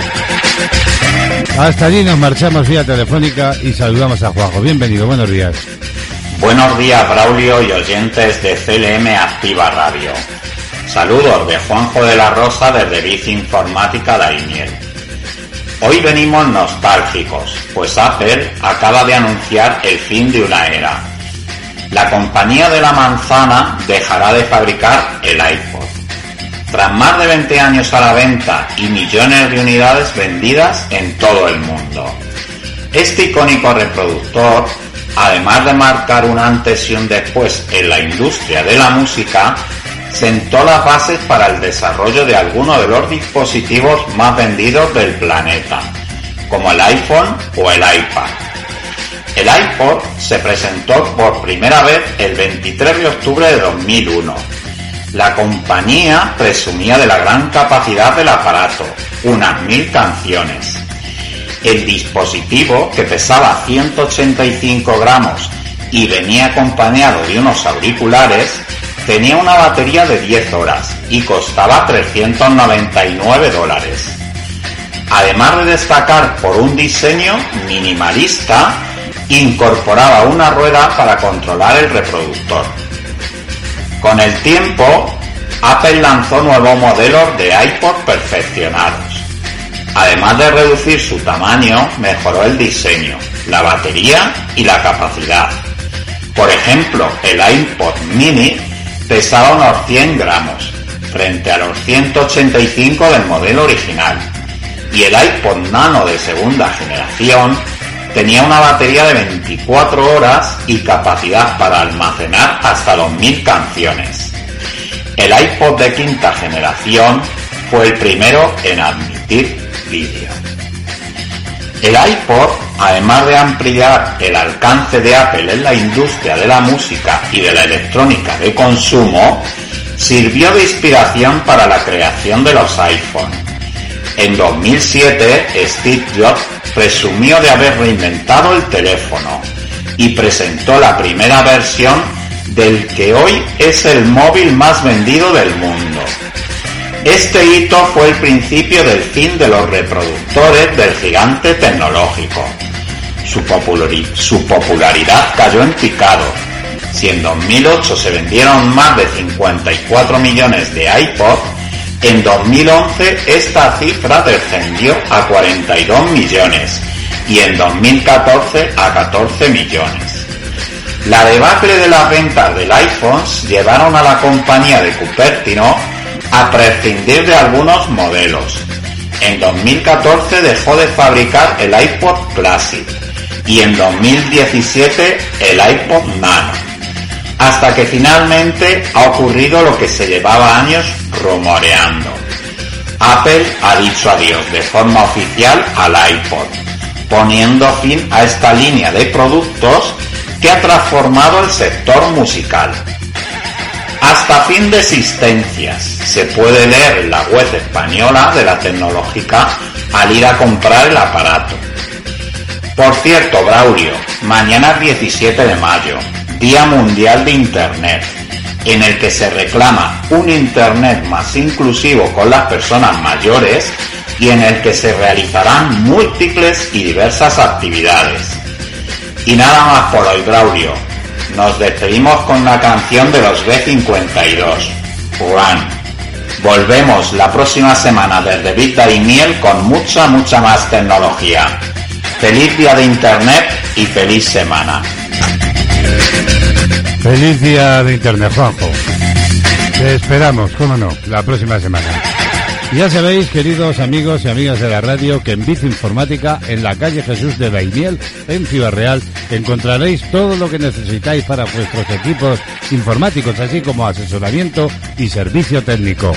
Hasta allí nos marchamos vía telefónica y saludamos a Juanjo. Bienvenido, buenos días. Buenos días, Braulio y oyentes de CLM Activa Radio. Saludos de Juanjo de la Rosa desde Biz Informática Daimiel. Hoy venimos nostálgicos, pues Apple acaba de anunciar el fin de una era. La compañía de la manzana dejará de fabricar el iPod. Tras más de 20 años a la venta y millones de unidades vendidas en todo el mundo. Este icónico reproductor además de marcar un antes y un después en la industria de la música, sentó las bases para el desarrollo de algunos de los dispositivos más vendidos del planeta, como el iPhone o el iPad. El iPod se presentó por primera vez el 23 de octubre de 2001. La compañía presumía de la gran capacidad del aparato, unas mil canciones. El dispositivo, que pesaba 185 gramos y venía acompañado de unos auriculares, tenía una batería de 10 horas y costaba 399 dólares. Además de destacar por un diseño minimalista, incorporaba una rueda para controlar el reproductor. Con el tiempo, Apple lanzó nuevos modelos de iPod perfeccionados. Además de reducir su tamaño, mejoró el diseño, la batería y la capacidad. Por ejemplo, el iPod mini pesaba unos 100 gramos, frente a los 185 del modelo original. Y el iPod Nano de segunda generación tenía una batería de 24 horas y capacidad para almacenar hasta 2.000 canciones. El iPod de quinta generación fue el primero en admitir vídeo. El iPod, además de ampliar el alcance de Apple en la industria de la música y de la electrónica de consumo, sirvió de inspiración para la creación de los iPhone. En 2007, Steve Jobs presumió de haber reinventado el teléfono y presentó la primera versión del que hoy es el móvil más vendido del mundo. Este hito fue el principio del fin de los reproductores del gigante tecnológico. Su, populari- su popularidad cayó en picado. Si en 2008 se vendieron más de 54 millones de iPod, en 2011 esta cifra descendió a 42 millones y en 2014 a 14 millones. La debacle de las ventas del iPhone llevaron a la compañía de Cupertino a prescindir de algunos modelos. En 2014 dejó de fabricar el iPod Classic y en 2017 el iPod Nano. Hasta que finalmente ha ocurrido lo que se llevaba años rumoreando. Apple ha dicho adiós de forma oficial al iPod, poniendo fin a esta línea de productos que ha transformado el sector musical. Hasta fin de existencias se puede leer en la web española de la tecnológica al ir a comprar el aparato. Por cierto, Braulio, mañana es 17 de mayo, Día Mundial de Internet, en el que se reclama un Internet más inclusivo con las personas mayores y en el que se realizarán múltiples y diversas actividades. Y nada más por hoy, Braulio. Nos despedimos con una canción de los B52, Juan. Volvemos la próxima semana desde Vita y Miel con mucha, mucha más tecnología. Feliz día de Internet y feliz semana. Feliz día de Internet, Juanjo. Te esperamos, cómo no, la próxima semana. Ya sabéis, queridos amigos y amigas de la radio, que en Bici Informática, en la calle Jesús de Daimiel, en Ciudad Real, encontraréis todo lo que necesitáis para vuestros equipos informáticos, así como asesoramiento y servicio técnico.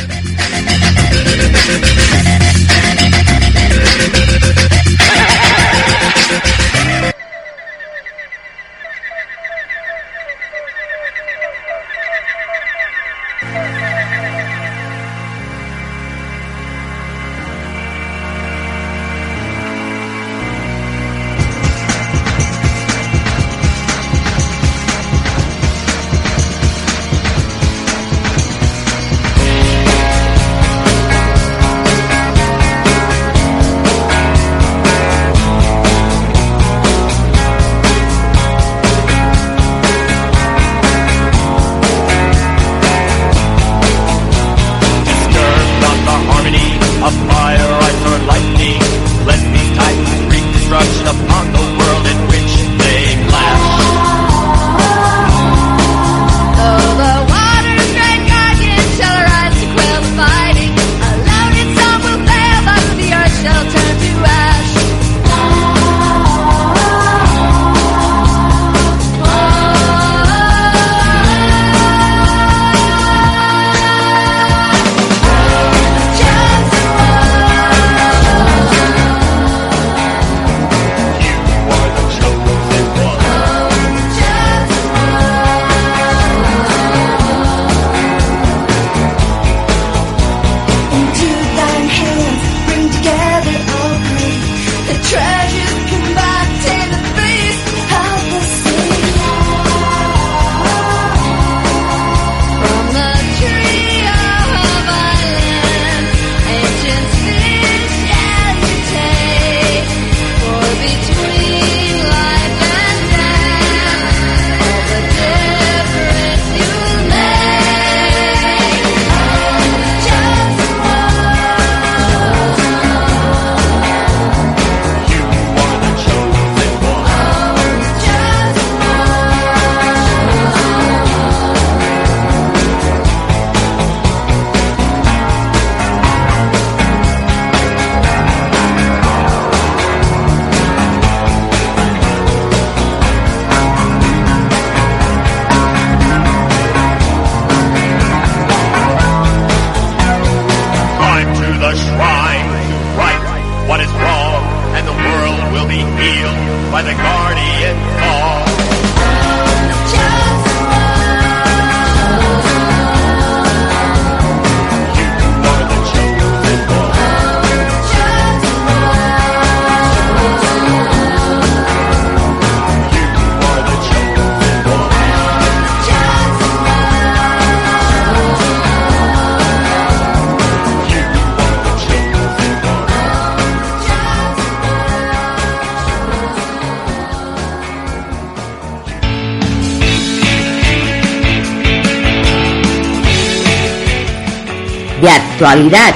Actualidad.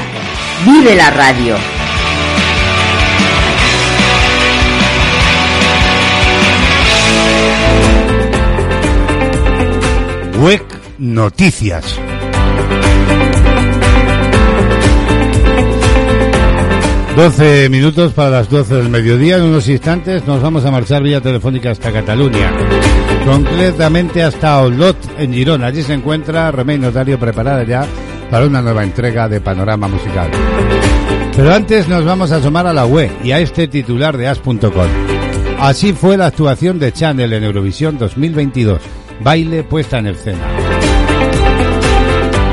Vive la radio. WEC Noticias. Doce minutos para las doce del mediodía. En unos instantes nos vamos a marchar vía telefónica hasta Cataluña. Concretamente hasta Olot, en Girona. Allí se encuentra Remey Notario preparada ya para una nueva entrega de Panorama Musical. Pero antes nos vamos a asomar a la web y a este titular de as.com. Así fue la actuación de Channel en Eurovisión 2022. Baile puesta en escena.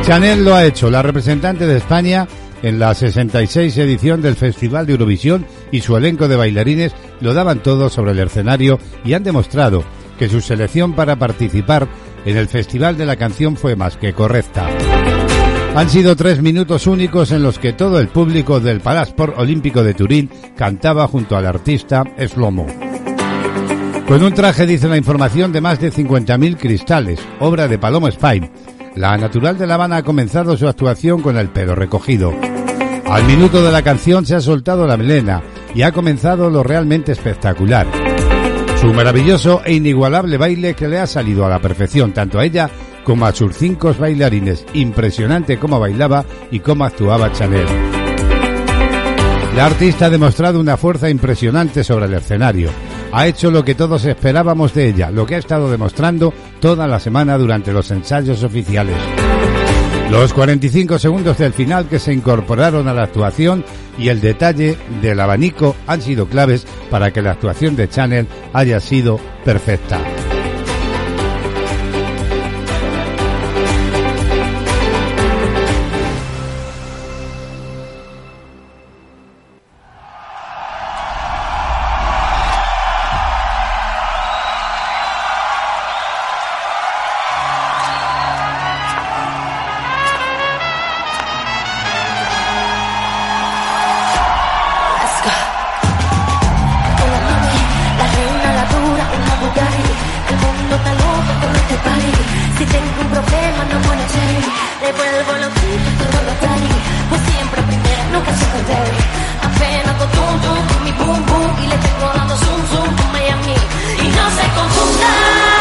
Chanel lo ha hecho, la representante de España en la 66 edición del Festival de Eurovisión y su elenco de bailarines lo daban todo sobre el escenario y han demostrado que su selección para participar en el Festival de la Canción fue más que correcta. Han sido tres minutos únicos en los que todo el público del Palasport Olímpico de Turín cantaba junto al artista Slomo. Con un traje, dice la información, de más de 50.000 cristales, obra de Palomo Spine. La natural de La Habana ha comenzado su actuación con el pelo recogido. Al minuto de la canción se ha soltado la melena y ha comenzado lo realmente espectacular. Su maravilloso e inigualable baile que le ha salido a la perfección tanto a ella como a sus cinco bailarines. Impresionante cómo bailaba y cómo actuaba Chanel. La artista ha demostrado una fuerza impresionante sobre el escenario. Ha hecho lo que todos esperábamos de ella, lo que ha estado demostrando toda la semana durante los ensayos oficiales. Los 45 segundos del final que se incorporaron a la actuación y el detalle del abanico han sido claves para que la actuación de Chanel haya sido perfecta. Si tengo un problema, no puedo cherry. Devuelvo los tips, todo lo trae. Pues siempre primera, nunca secondary. Apenas con tum tum, con mi boom boom. Y le tengo dando zoom zoom con Miami. Y no se confundan,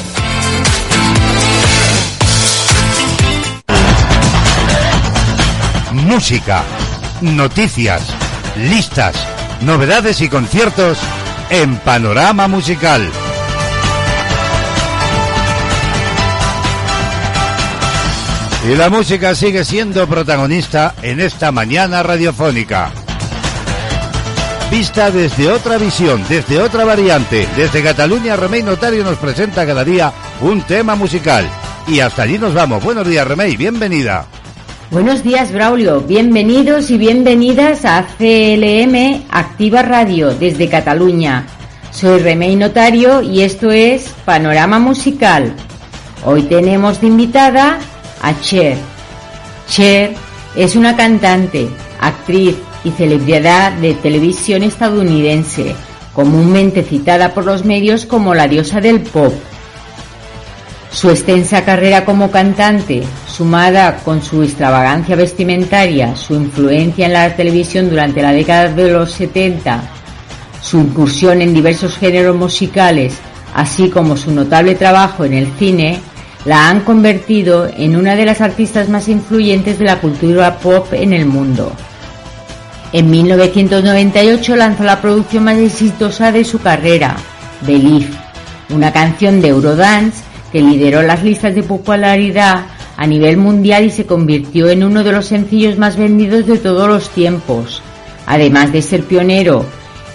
Música, noticias, listas, novedades y conciertos en Panorama Musical. Y la música sigue siendo protagonista en esta mañana radiofónica. Vista desde otra visión, desde otra variante, desde Cataluña, Remey Notario nos presenta cada día un tema musical. Y hasta allí nos vamos. Buenos días, Remey, bienvenida. Buenos días, Braulio. Bienvenidos y bienvenidas a CLM Activa Radio desde Cataluña. Soy Remey Notario y esto es Panorama Musical. Hoy tenemos de invitada a Cher. Cher es una cantante, actriz y celebridad de televisión estadounidense, comúnmente citada por los medios como la diosa del pop. Su extensa carrera como cantante, sumada con su extravagancia vestimentaria, su influencia en la televisión durante la década de los 70, su incursión en diversos géneros musicales, así como su notable trabajo en el cine, la han convertido en una de las artistas más influyentes de la cultura pop en el mundo. En 1998 lanzó la producción más exitosa de su carrera, Believe, una canción de Eurodance que lideró las listas de popularidad a nivel mundial y se convirtió en uno de los sencillos más vendidos de todos los tiempos, además de ser pionero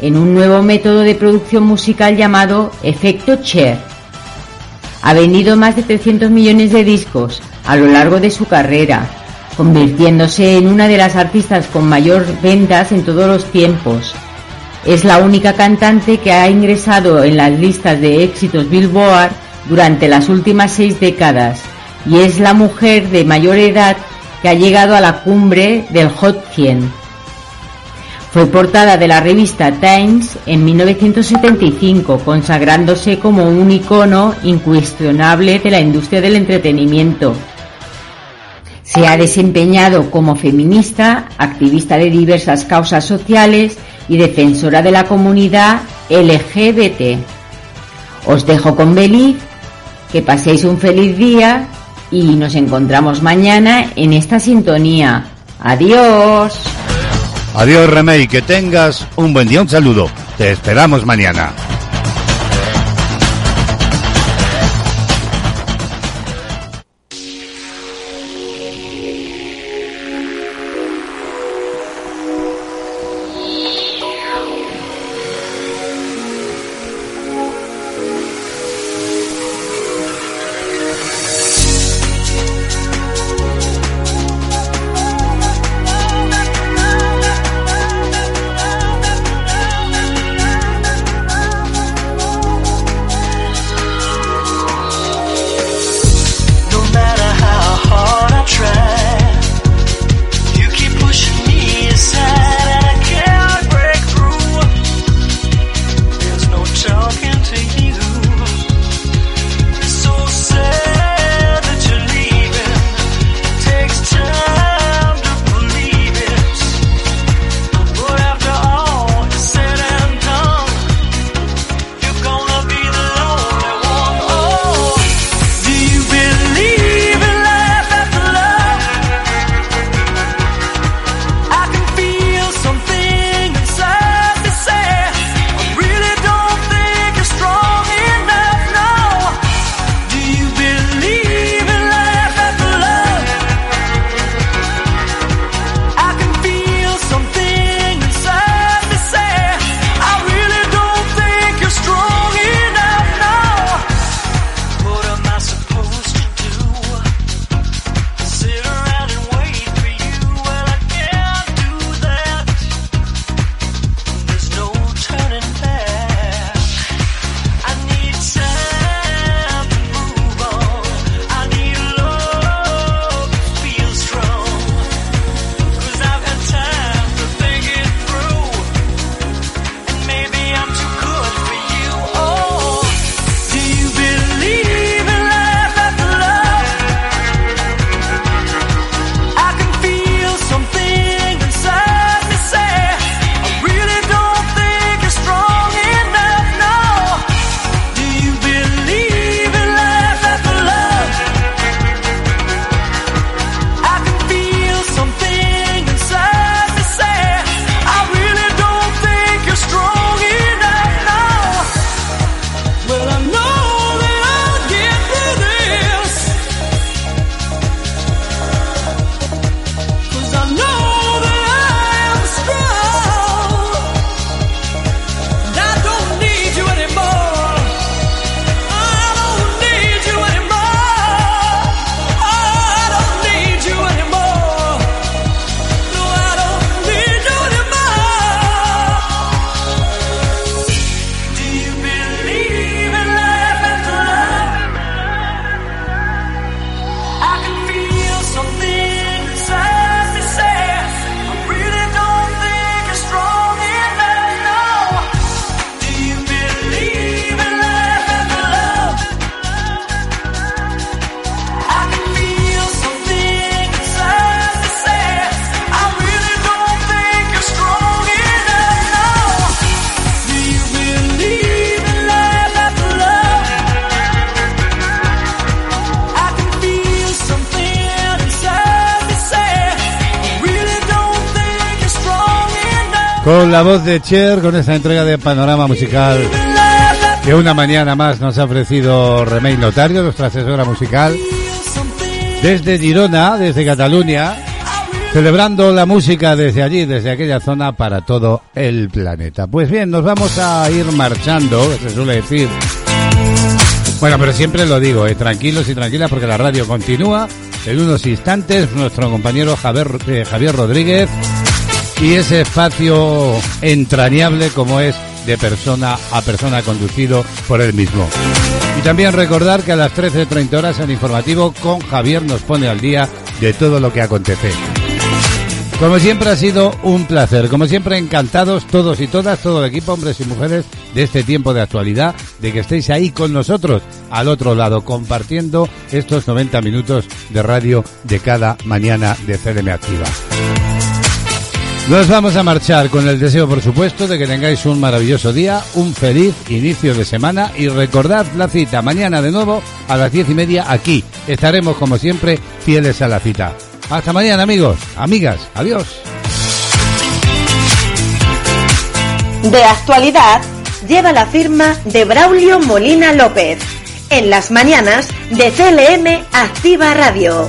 en un nuevo método de producción musical llamado efecto Cher. Ha vendido más de 300 millones de discos a lo largo de su carrera, convirtiéndose en una de las artistas con mayor ventas en todos los tiempos. Es la única cantante que ha ingresado en las listas de éxitos Billboard durante las últimas seis décadas y es la mujer de mayor edad que ha llegado a la cumbre del Hot 100. Fue portada de la revista Times en 1975, consagrándose como un icono incuestionable de la industria del entretenimiento. Se ha desempeñado como feminista, activista de diversas causas sociales y defensora de la comunidad LGBT. Os dejo con Beliz, que paséis un feliz día y nos encontramos mañana en esta sintonía. Adiós. Adiós, Remey, que tengas un buen día, un saludo. Te esperamos mañana. La voz de Cher, con esta entrega de panorama musical que una mañana más nos ha ofrecido Remey Notario, nuestra asesora musical, desde Girona, desde Cataluña, celebrando la música desde allí, desde aquella zona para todo el planeta. Pues bien, nos vamos a ir marchando, se suele decir. Bueno, pero siempre lo digo, eh, tranquilos y tranquilas porque la radio continúa. En unos instantes, nuestro compañero Javier, eh, Javier Rodríguez y ese espacio entrañable como es de persona a persona conducido por él mismo. Y también recordar que a las 13.30 horas el informativo con Javier nos pone al día de todo lo que acontece. Como siempre ha sido un placer, como siempre encantados todos y todas, todo el equipo, hombres y mujeres de este tiempo de actualidad, de que estéis ahí con nosotros, al otro lado, compartiendo estos 90 minutos de radio de cada mañana de CDM Activa. Nos vamos a marchar con el deseo, por supuesto, de que tengáis un maravilloso día, un feliz inicio de semana y recordad la cita mañana de nuevo a las diez y media aquí. Estaremos, como siempre, fieles a la cita. Hasta mañana, amigos, amigas. Adiós. De actualidad lleva la firma de Braulio Molina López. En las mañanas de CLM Activa Radio.